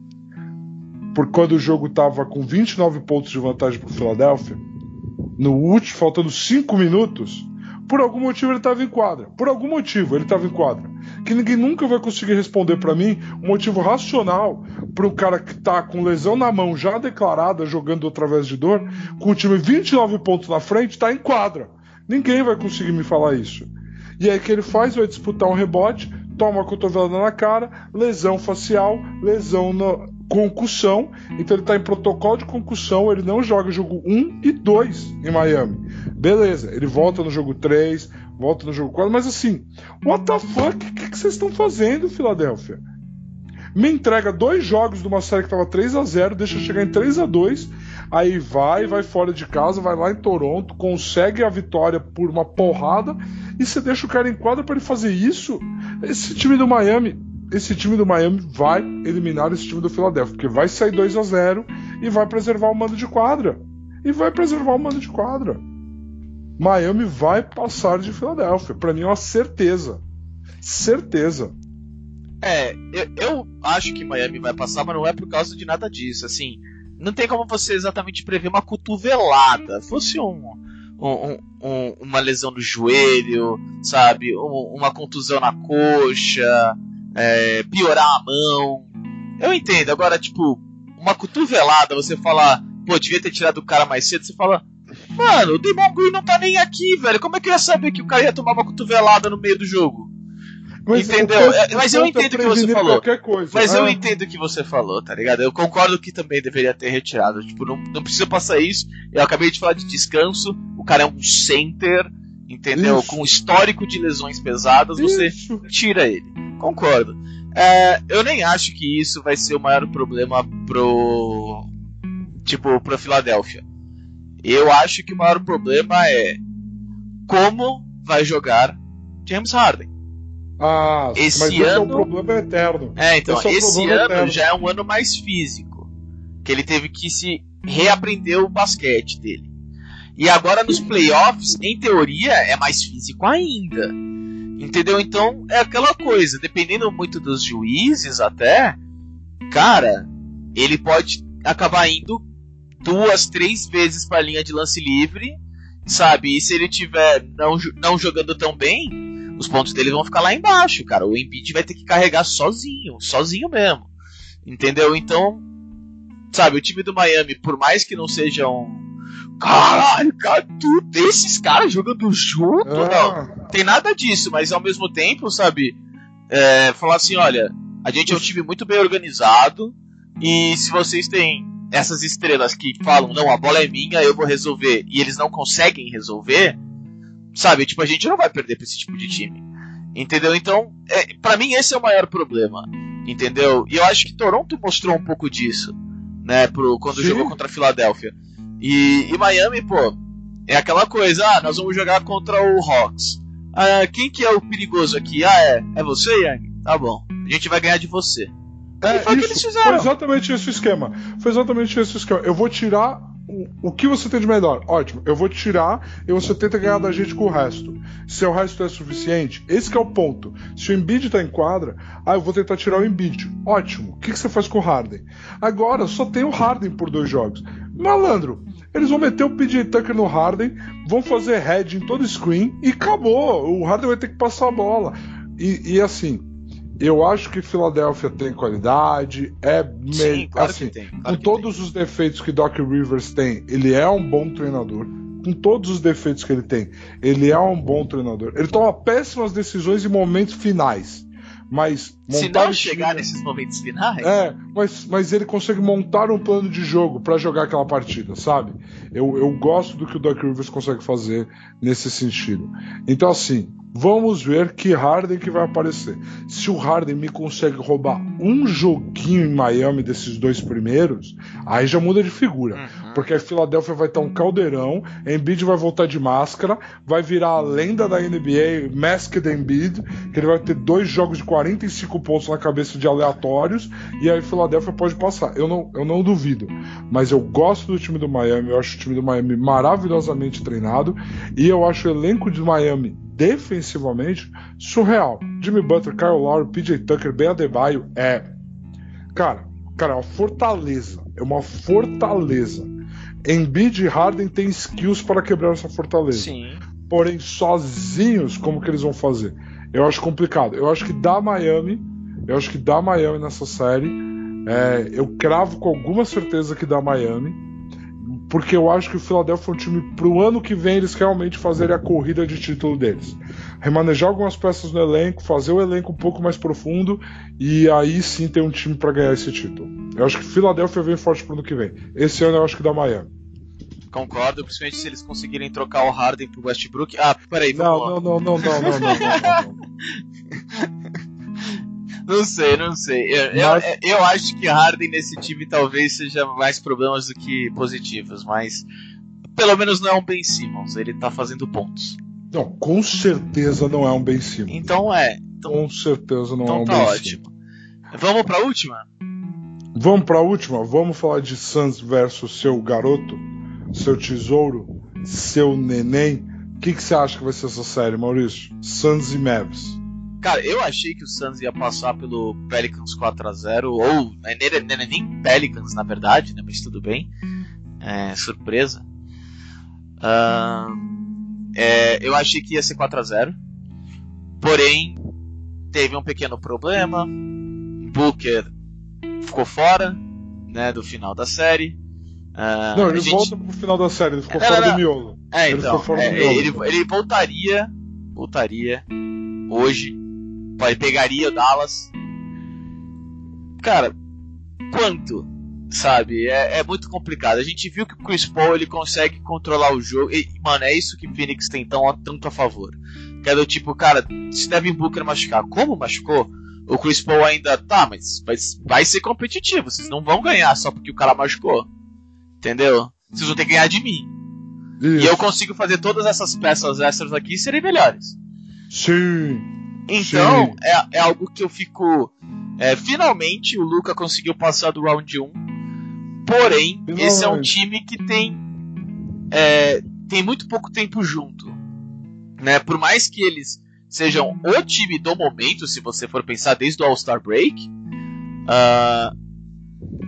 Speaker 4: por quando o jogo tava com 29 pontos de vantagem pro Philadelphia, no último, faltando 5 minutos, por algum motivo ele tava em quadra. Por algum motivo ele tava em quadra. Que ninguém nunca vai conseguir responder para mim um motivo racional para um cara que tá com lesão na mão já declarada, jogando através de dor, com o time 29 pontos na frente, tá em quadra. Ninguém vai conseguir me falar isso. E aí o que ele faz? Vai disputar um rebote, toma uma cotovelada na cara, lesão facial, lesão no- concussão, então ele tá em protocolo de concussão, ele não joga jogo 1 e 2 em Miami. Beleza, ele volta no jogo 3, volta no jogo 4, mas assim, what the fuck? O que, que vocês estão fazendo, Filadélfia? Me entrega dois jogos de uma série que tava 3 a 0 deixa chegar em 3 a 2 aí vai, vai fora de casa, vai lá em Toronto, consegue a vitória por uma porrada, e você deixa o cara em quadra para ele fazer isso. Esse time do Miami, esse time do Miami vai eliminar esse time do Philadelphia, porque vai sair 2 a 0 e vai preservar o mando de quadra. E vai preservar o mando de quadra. Miami vai passar de Filadélfia. Para mim é uma certeza. Certeza.
Speaker 3: É, eu, eu, acho que Miami vai passar, mas não é por causa de nada disso. Assim, não tem como você exatamente prever uma cotovelada. Fosse um, um, um, uma lesão no joelho, sabe? uma contusão na coxa, é, piorar a mão. Eu entendo. Agora, tipo, uma cotovelada, você fala, pô, devia ter tirado o cara mais cedo, você fala. Mano, o Demon Green não tá nem aqui, velho. Como é que eu ia saber que o cara ia tomar uma cotovelada no meio do jogo? Mas Entendeu? É, mas eu entendo o que você falou.
Speaker 4: Coisa,
Speaker 3: mas eu entendo o que você falou, tá ligado? Eu concordo que também deveria ter retirado. Tipo, não, não precisa passar isso. Eu acabei de falar de descanso. O cara é um center, entendeu? Isso. Com histórico de lesões pesadas, você isso. tira ele. Concordo. É, eu nem acho que isso vai ser o maior problema pro. Tipo, pro Filadélfia. Eu acho que o maior problema é como vai jogar James Harden.
Speaker 4: Ah, esse mas ano... esse é um problema eterno.
Speaker 3: É, então, esse, é ano eterno. já é um ano mais físico. Que ele teve que se reaprender o basquete dele. E agora nos playoffs, em teoria, é mais físico ainda. Entendeu? Então é aquela coisa, dependendo muito dos juízes até, cara, ele pode acabar indo duas, três vezes para a linha de lance livre, sabe? E se ele tiver não, não jogando tão bem, os pontos dele vão ficar lá embaixo, cara. O Embiid vai ter que carregar sozinho, sozinho mesmo. Entendeu? Então, sabe, o time do Miami, por mais que não seja um Caralho, cara, tudo esses caras jogando junto, ah. não. Tem nada disso, mas ao mesmo tempo, sabe, é, falar assim, olha, a gente é um time muito bem organizado e se vocês têm essas estrelas que falam, não, a bola é minha, eu vou resolver, e eles não conseguem resolver, Sabe? Tipo, a gente não vai perder pra esse tipo de time. Entendeu? Então, é, para mim esse é o maior problema. Entendeu? E eu acho que Toronto mostrou um pouco disso, né? Pro, quando Sim. jogou contra a Filadélfia. E, e, Miami, pô, é aquela coisa, ah, nós vamos jogar contra o Hawks. Ah, quem que é o perigoso aqui? Ah, é, é você, Yang? Tá bom. A gente vai ganhar de você.
Speaker 4: É, foi, isso, foi exatamente esse o esquema. Foi exatamente esse o esquema. Eu vou tirar o, que você tem de melhor? Ótimo, eu vou tirar e você tenta ganhar da gente com o resto. Se o resto é suficiente, esse é o ponto. Se o Embiid tá em quadra, ah, eu vou tentar tirar o Embiid. Ótimo. O que, que você faz com o Harden? Agora só tem o Harden por dois jogos. Malandro, eles vão meter o PJ Tucker no Harden, vão fazer head em todo screen e acabou. O Harden vai ter que passar a bola. E, e assim, eu acho que Filadélfia tem qualidade, é meio claro assim, tem, claro com todos tem. os defeitos que Doc Rivers tem, ele é um bom treinador. Com todos os defeitos que ele tem, ele é um bom treinador. Ele toma péssimas decisões em momentos finais. Mas
Speaker 3: se não chegar time, nesses momentos finais,
Speaker 4: é, mas, mas ele consegue montar um plano de jogo para jogar aquela partida, sabe? Eu, eu gosto do que o Doc Rivers consegue fazer nesse sentido. Então assim, Vamos ver que Harden que vai aparecer. Se o Harden me consegue roubar um joguinho em Miami desses dois primeiros, aí já muda de figura. Uhum. Porque a Filadélfia vai estar um caldeirão, Embiid vai voltar de máscara, vai virar a lenda da NBA, Masked Embiid, que ele vai ter dois jogos de 45 pontos na cabeça de aleatórios, e aí a Filadélfia pode passar. Eu não, eu não duvido. Mas eu gosto do time do Miami, eu acho o time do Miami maravilhosamente treinado, e eu acho o elenco de Miami defensivamente surreal. Jimmy Butler, Kyle Lowry, PJ Tucker, Ben Adebayo é. Cara, cara, é uma fortaleza. É uma fortaleza. Embiid e Harden têm skills para quebrar essa fortaleza.
Speaker 3: Sim.
Speaker 4: Porém, sozinhos, como que eles vão fazer? Eu acho complicado. Eu acho que dá Miami. Eu acho que dá Miami nessa série. É, eu cravo com alguma certeza que dá Miami. Porque eu acho que o Philadelphia é um time pro ano que vem eles realmente fazerem a corrida de título deles. Remanejar algumas peças no elenco, fazer o elenco um pouco mais profundo e aí sim ter um time para ganhar esse título. Eu acho que Philadelphia vem forte pro ano que vem. Esse ano eu acho que dá Miami.
Speaker 3: Concordo, principalmente se eles conseguirem trocar o Harden pro Westbrook. Ah, peraí,
Speaker 4: não, não, não, não, não, não, não, não, não.
Speaker 3: Não sei, não sei. Eu,
Speaker 4: Mas-
Speaker 3: eu, eu acho que Harden nesse time talvez seja mais problemas do que positivos, mas pelo menos não é um Ben Simmons, ele tá fazendo pontos.
Speaker 4: Não, com certeza não é um Ben Simmons.
Speaker 3: Então é, então,
Speaker 4: Com certeza não é
Speaker 3: então
Speaker 4: um
Speaker 3: tá
Speaker 4: Ben
Speaker 3: ótimo. Vamos pra última?
Speaker 4: Simmons. Vamos pra última? Vamos falar de Suns versus seu garoto, seu tesouro, seu neném. O que, que você acha que vai ser essa série, Maurício? Suns e Mavs.
Speaker 3: Cara, eu achei que o Suns ia passar pelo Pelicans 4x0, ou né, nem, Pelicans na verdade, né? Mas tudo bem. É, surpresa. Ahn, é, eu achei que ia ser 4x0. Porém, teve um pequeno problema. Booker ficou fora né, do final da série. Ah,
Speaker 4: não, ele
Speaker 3: gente-
Speaker 4: volta pro final da série, ele ficou
Speaker 3: Não,
Speaker 4: fora
Speaker 3: não,
Speaker 4: do miolo.
Speaker 3: É,
Speaker 4: Ele
Speaker 3: então.
Speaker 4: fora
Speaker 3: é, ele, ele voltaria. Voltaria. Hoje. Ele pegaria o Dallas. Cara, quanto? Sabe? É, é muito complicado. A gente viu que o Chris Paul ele consegue controlar o jogo. E, mano, é isso que o Phoenix tem tão, tanto a favor. Que é do tipo, cara, se Devin Booker machucar, como machucou? O Chris Paul ainda tá, mas vai, vai ser competitivo. Vocês não vão ganhar só porque o cara machucou. Entendeu? Vocês vão ter que ganhar de mim. E
Speaker 4: Isso.
Speaker 3: eu consigo fazer todas essas peças extras aqui serem melhores.
Speaker 4: Sim.
Speaker 3: Então, é, é algo que eu fico. é, finalmente o Luca conseguiu passar do round 1. Porém, esse é um time que tem. é, tem muito pouco tempo junto. Né? Por mais que eles sejam o time do momento, se você for pensar desde o All-Star Break. ah,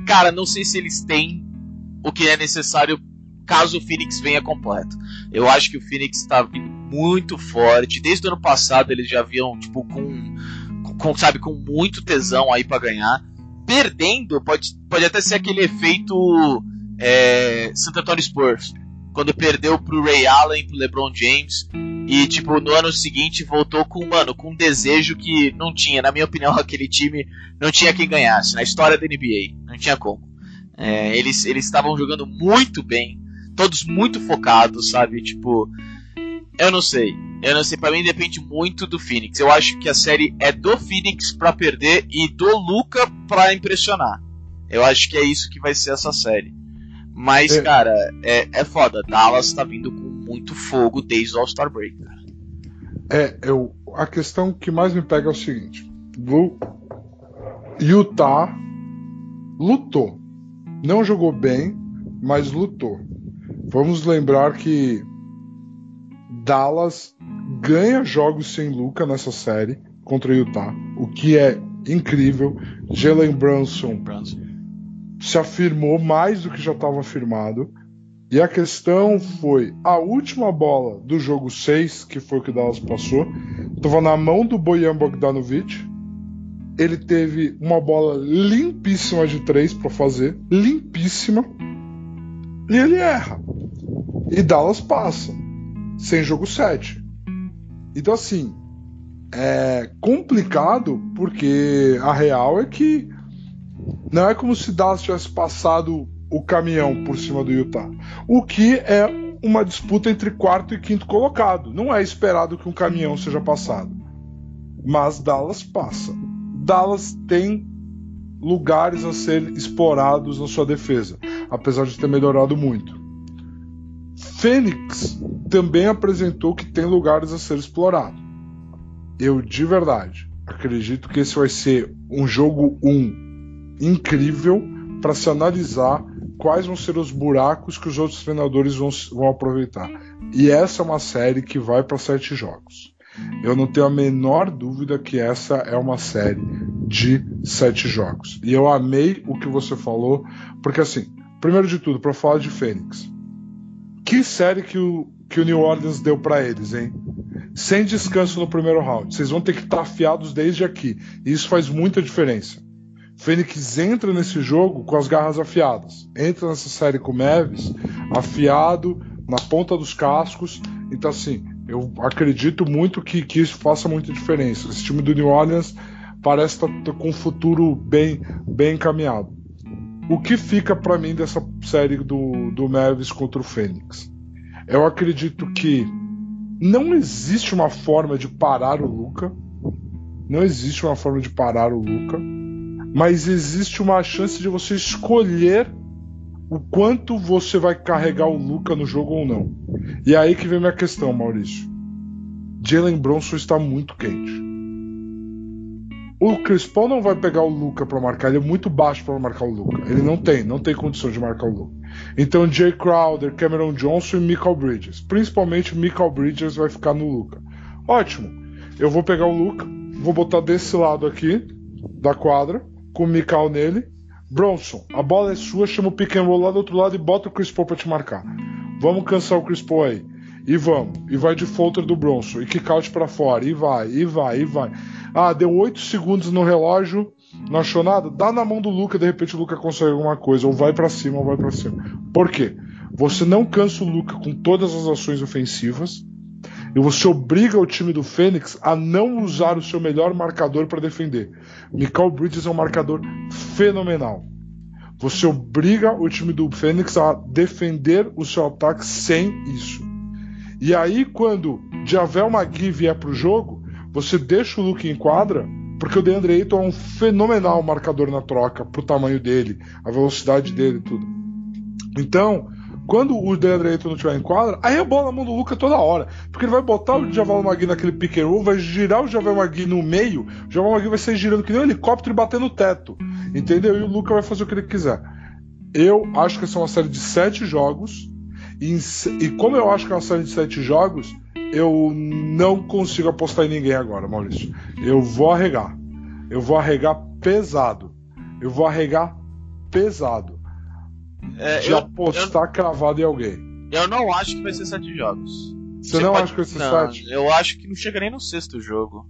Speaker 3: cara, não sei se eles têm o que é necessário caso o Phoenix venha completo. Eu acho que o Phoenix está muito forte. Desde o ano passado eles já vinham tipo com, com- sabe com muito tesão aí para ganhar. Perdendo pode, pode até ser aquele efeito é, Santo Antonio Spurs quando perdeu pro Ray Allen, pro LeBron James e tipo no ano seguinte voltou com mano com um desejo que não tinha. Na minha opinião aquele time não tinha quem ganhasse na história da NBA. Não tinha como. É, eles eles estavam jogando muito bem todos muito focados, sabe? Tipo, eu não sei. Eu não sei, pra mim depende muito do Phoenix. Eu acho que a série é do Phoenix pra perder e do Luca pra impressionar. Eu acho que é isso que vai ser essa série. Mas,
Speaker 4: É.
Speaker 3: cara, é, é foda. Dallas tá vindo com muito fogo desde o All-Star Break. cara.
Speaker 4: É, eu, a questão que mais me pega é o seguinte: o Utah lutou. Não jogou bem, mas lutou. Vamos lembrar que Dallas ganha jogos sem Luca nessa série contra Utah, o que é incrível. Jalen Brunson
Speaker 3: Brunson.
Speaker 4: se afirmou mais do que já estava afirmado. E a questão foi: a última bola do jogo 6, que foi o que o Dallas passou, estava na mão do Bojan Bogdanovic. Ele teve uma bola limpíssima de três para fazer, limpíssima, e ele erra. E Dallas passa, sem jogo 7. Então, assim, é complicado porque a real é que não é como se Dallas tivesse passado o caminhão por cima do Utah. O que é uma disputa entre quarto e quinto colocado. Não é esperado que um caminhão seja passado. Mas Dallas passa. Dallas tem lugares a ser explorados na sua defesa, apesar de ter melhorado muito. Fênix também apresentou que tem lugares a ser explorado. Eu de verdade acredito que esse vai ser um jogo 1 incrível para se analisar quais vão ser os buracos que os outros treinadores vão, vão aproveitar. E essa é uma série que vai para sete jogos. Eu não tenho a menor dúvida que essa é uma série de sete jogos. E eu amei o que você falou, porque assim, primeiro de tudo, para falar de Fênix, que série que o, que o New Orleans deu para eles, hein? Sem descanso no primeiro round. Vocês vão ter que estar afiados desde aqui. E isso faz muita diferença. Fênix entra nesse jogo com as garras afiadas. Entra nessa série com o Mavis afiado, na ponta dos cascos. Então, assim, eu acredito muito que, que isso faça muita diferença. Esse time do New Orleans parece estar tá, tá com um futuro bem, bem encaminhado. O que fica para mim dessa série do, do Mavis contra o Fênix? Eu acredito que não existe uma forma de parar o Luca. Não existe uma forma de parar o Luca. Mas existe uma chance de você escolher o quanto você vai carregar o Luca no jogo ou não. E é aí que vem minha questão, Maurício. Jalen Bronson está muito quente. O Chris Paul não vai pegar o Luca para marcar, ele é muito baixo para marcar o Luca. Ele não tem, não tem condição de marcar o Luca. Então Jay Crowder, Cameron Johnson e Michael Bridges. Principalmente Michael Bridges vai ficar no Luca. Ótimo. Eu vou pegar o Luca, vou botar desse lado aqui da quadra, com o Michael nele. Bronson, a bola é sua, chama o pick and roll lá do outro lado e bota o Chris Paul pra te marcar. Vamos cansar o Chris Paul aí. E vamos. E vai de folter do Bronson. E kick out pra fora. E vai, e vai, e vai. Ah, deu 8 segundos no relógio. Não achou nada? Dá na mão do Luca, de repente o Luca consegue alguma coisa. Ou vai para cima, ou vai para cima. Por quê? Você não cansa o Luca com todas as ações ofensivas. E você obriga o time do Fênix a não usar o seu melhor marcador para defender. Michael Bridges é um marcador fenomenal. Você obriga o time do Fênix a defender o seu ataque sem isso. E aí, quando Javel Magui vier para o jogo, você deixa o Luke em quadra, porque o DeAndre Ayton é um fenomenal marcador na troca, pro tamanho dele, a velocidade dele tudo. Então, quando o DeAndre Ayton não estiver em quadra, aí a bola na mão do Luca toda hora. Porque ele vai botar o Javal Magui naquele pick and roll, vai girar o Javal Magui no meio, o Javal Magui vai sair girando que nem um helicóptero e bater no teto. Entendeu? E o Luca vai fazer o que ele quiser. Eu acho que essa é uma série de sete jogos. E, e como eu acho que é uma série de sete jogos, eu não consigo apostar em ninguém agora, Maurício. Eu vou arregar. Eu vou arregar pesado. Eu vou arregar pesado. É, de eu, apostar eu, cravado em alguém.
Speaker 3: Eu não acho que vai ser sete jogos.
Speaker 4: Você, Você não pode... acha que vai ser não, sete?
Speaker 3: Eu acho que não chega nem no sexto jogo.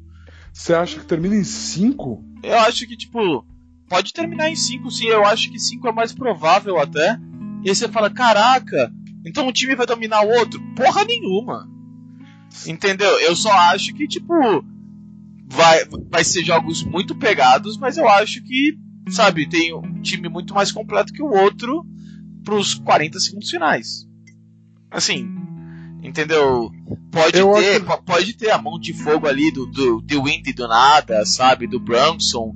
Speaker 4: Você acha que termina em cinco?
Speaker 3: Eu acho que, tipo, pode terminar em cinco, sim. Eu acho que cinco é mais provável até. E aí você fala, caraca, então um time vai dominar o outro? Porra nenhuma. Entendeu? Eu só acho que, tipo, vai, vai ser jogos muito pegados, mas eu acho que, sabe, tem um time muito mais completo que o outro pros 40 segundos finais. Assim, entendeu? Pode eu ter, acho... pode ter a mão de fogo ali do, do, do Windy do nada, sabe, do Brunson,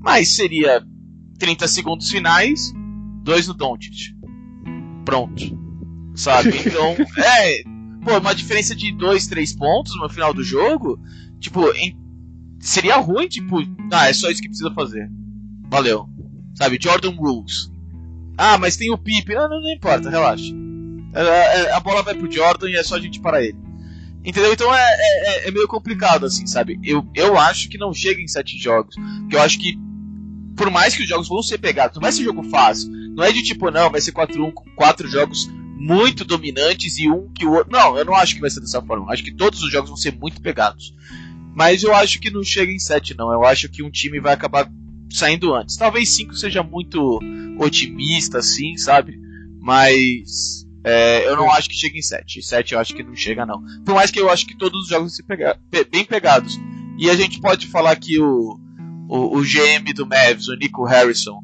Speaker 3: mas seria 30 segundos finais, dois no Doncic. Pronto. Sabe? Então, é, pô, uma diferença de 2, 3 pontos no final do jogo, tipo, em, seria ruim, tipo, ah, é só isso que precisa fazer. Valeu. Sabe, Jordan Rules. Ah, mas tem o Pipe. Não, não, não importa, relaxa. É, é, a bola vai pro Jordan e é só a gente parar ele. Entendeu? Então é, é, é, meio complicado, assim, sabe? Eu, eu acho que não chega em sete jogos. Porque eu acho que, por mais que os jogos vão ser pegados, não vai ser jogo fácil. Não é de tipo, não, vai ser 4-1 com quatro jogos muito dominantes e um que o outro. Não, eu não acho que vai ser dessa forma. Acho que todos os jogos vão ser muito pegados. Mas eu acho que não chega em 7, não. Eu acho que um time vai acabar saindo antes. Talvez 5 seja muito otimista, assim, sabe? Mas é, eu não acho que chegue em 7. 7 eu acho que não chega, não. Por mais que eu acho que todos os jogos vão ser pega bem pegados. E a gente pode falar que o, o, o GM do Mavs, o Nico Harrison,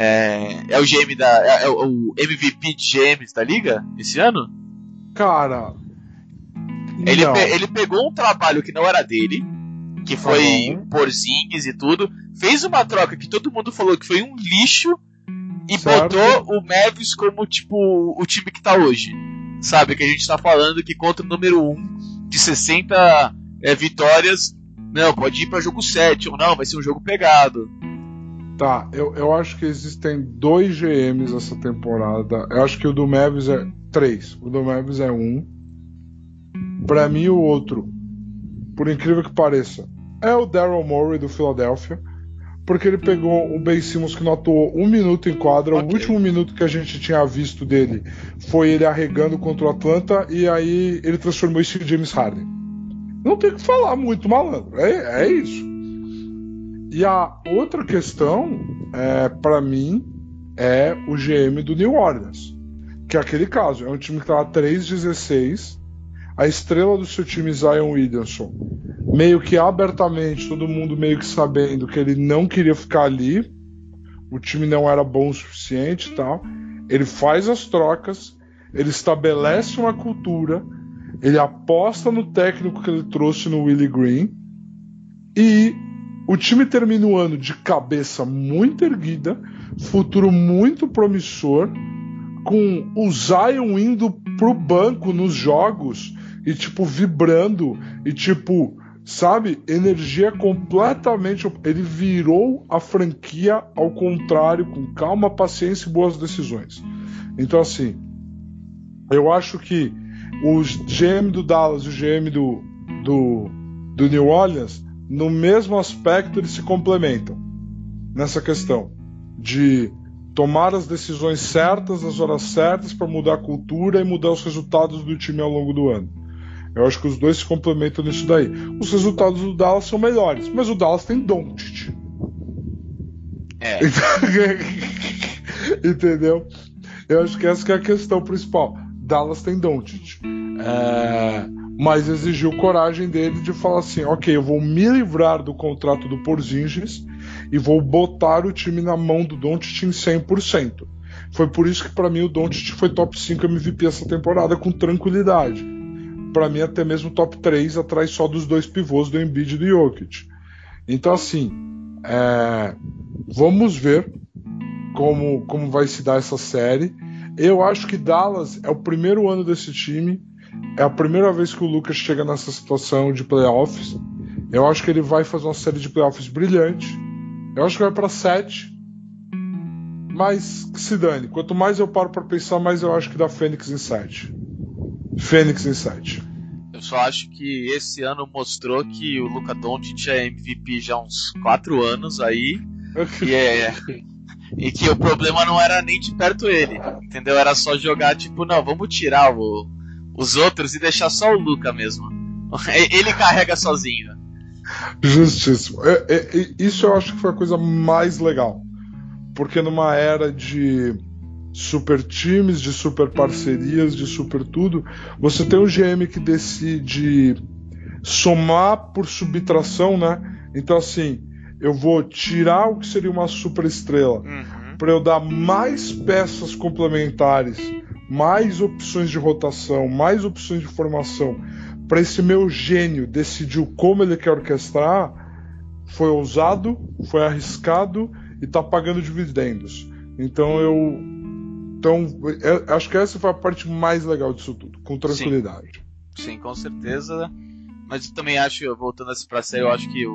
Speaker 3: é, é o GM da. É, é, o MVP de GMs da liga esse ano?
Speaker 4: Cara.
Speaker 3: Ele, pe, ele pegou um trabalho que não era dele, que foi uhum. Porzingis e tudo, fez uma troca que todo mundo falou que foi um lixo e certo. botou o Mavis como tipo o time que tá hoje. Sabe? Que a gente tá falando que contra o número 1 de 60 é, vitórias, não, pode ir para jogo 7 ou não, vai ser um jogo pegado.
Speaker 4: Tá, eu, eu acho que existem dois GMs essa temporada. Eu acho que o do Mavis é três. O do Mavis é um. Pra mim, o outro, por incrível que pareça, é o Daryl Morey do Philadelphia. Porque ele pegou o Ben Simmons que não atuou um minuto em quadra. Okay. O último minuto que a gente tinha visto dele foi ele arregando contra o Atlanta. E aí ele transformou isso em James Harden. Não tem o que falar muito, malandro. É, é isso. E a outra questão, é, para mim, é o GM do New Orleans. Que é aquele caso, é um time que tava 3-16, a estrela do seu time, Zion Williamson, meio que abertamente, todo mundo meio que sabendo que ele não queria ficar ali, o time não era bom o suficiente e tal. Ele faz as trocas, ele estabelece uma cultura, ele aposta no técnico que ele trouxe no Willie Green e o time termina o ano de cabeça muito erguida, futuro muito promissor, com o Zion indo pro banco nos jogos e tipo vibrando e tipo, sabe, energia completamente, ele virou a franquia ao contrário, com calma, paciência e boas decisões. Então assim, eu acho que o GM do Dallas e o GM do, do, do New Orleans, no mesmo aspecto, eles se complementam nessa questão de tomar as decisões certas nas horas certas para mudar a cultura e mudar os resultados do time ao longo do ano. Eu acho que os dois se complementam nisso daí. Os resultados do Dallas são melhores, mas o Dallas tem Doncic.
Speaker 3: É.
Speaker 4: Entendeu? Eu acho que essa é a questão principal. Dallas tem Doncic. É, mas exigiu coragem dele de falar assim: ok, eu vou me livrar do contrato do Porzingis e vou botar o time na mão do Doncic em 100%. Foi por isso que para mim o Doncic foi top 5 MVP essa temporada com tranquilidade. Para mim até mesmo top 3 atrás só dos dois pivôs do Embiid e do Jokic. Então assim, é, vamos ver como, como vai se dar essa série. Eu acho que Dallas é o primeiro ano desse time. É a primeira vez que o Lucas chega nessa situação de playoffs. Eu acho que ele vai fazer uma série de playoffs brilhante. Eu acho que vai para 7. Mas que se dane. Quanto mais eu paro para pensar, mais eu acho que dá Fênix em 7. Fênix em 7.
Speaker 3: Eu só acho que esse ano mostrou que o Luca Doncic é MVP já há uns 4 anos aí. e é, e que o problema não era nem de perto ele, entendeu? Era só jogar, tipo, não, vamos tirar o, os outros e deixar só o Luca mesmo. Ele carrega sozinho.
Speaker 4: Justíssimo. É, é, isso eu acho que foi a coisa mais legal. Porque numa era de super times, de super parcerias, de super tudo, você tem um GM que decide somar por subtração, né? Então, assim, eu vou tirar o que seria uma super estrela
Speaker 3: Uhum.
Speaker 4: para eu dar mais peças complementares, mais opções de rotação, mais opções de formação, para esse meu gênio decidir como ele quer orquestrar, foi ousado, foi arriscado e está pagando dividendos. Então eu, então eu acho que essa foi a parte mais legal disso tudo, com tranquilidade.
Speaker 3: Sim, com certeza. Mas eu também acho, voltando assim pra série, eu acho que o,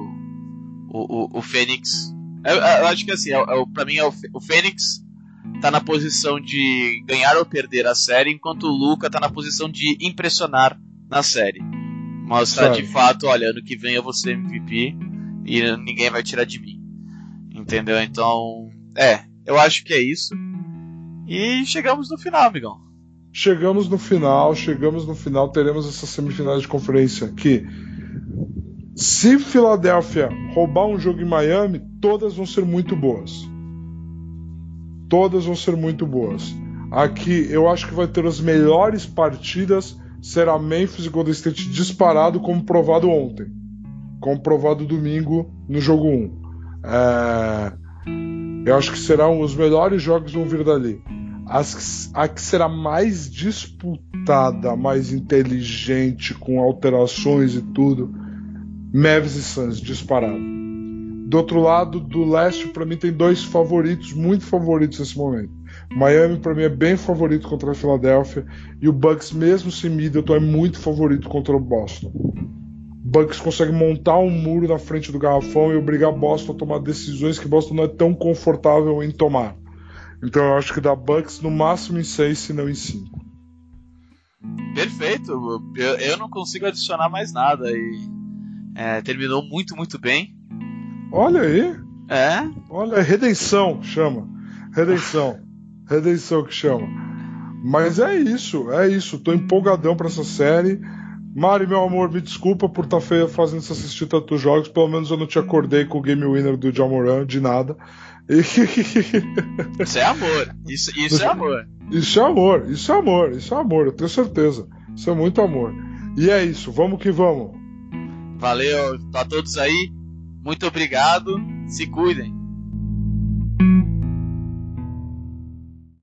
Speaker 3: o, o, o Fênix. Eu, eu acho que assim, é, é, pra mim é o, o Fênix tá na posição de ganhar ou perder a série, enquanto o Luca tá na posição de impressionar na série. Mostrar
Speaker 4: Sabe.
Speaker 3: de fato, olha, ano que vem eu vou ser MVP e ninguém vai tirar de mim. Entendeu? Então, é, eu acho que é isso. E chegamos no final, amigão.
Speaker 4: Chegamos no final, chegamos no final, teremos essa semifinal de conferência que se Filadélfia roubar um jogo em Miami, todas vão ser muito boas. Todas vão ser muito boas. Aqui eu acho que vai ter as melhores partidas, será Memphis e Golden State disparado, como provado ontem. Como provado domingo no jogo 1. É, Eu acho que serão os melhores jogos vão vir dali. As, a que será mais disputada, mais inteligente, com alterações e tudo, Mavs e Suns disparado. Do outro lado, do leste, para mim tem dois favoritos, muito favoritos nesse momento. Miami para mim é bem favorito contra a Filadélfia e o Bucks mesmo sem Middleton é muito favorito contra o Boston. Bucks consegue montar um muro na frente do garrafão e obrigar Boston a tomar decisões que Boston não é tão confortável em tomar. Então eu acho que dá Bucks no máximo em 6, se não em 5.
Speaker 3: Perfeito, eu, eu não consigo adicionar mais nada e é, terminou muito, muito bem.
Speaker 4: Olha aí,
Speaker 3: É,
Speaker 4: olha, redenção chama. Redenção. Redenção que chama. Mas é isso, é isso. Tô empolgadão pra essa série. Mari, meu amor, me desculpa por estar tá fazendo você assistir tantos jogos. Pelo menos eu não te acordei com o game winner do Jamoran, de nada.
Speaker 3: Isso é amor. Isso, isso é amor.
Speaker 4: Isso é amor. Isso é amor. Isso é amor, eu tenho certeza. Isso é muito amor. E é isso, vamos que vamos.
Speaker 3: Valeu a todos aí. Muito obrigado. Se cuidem.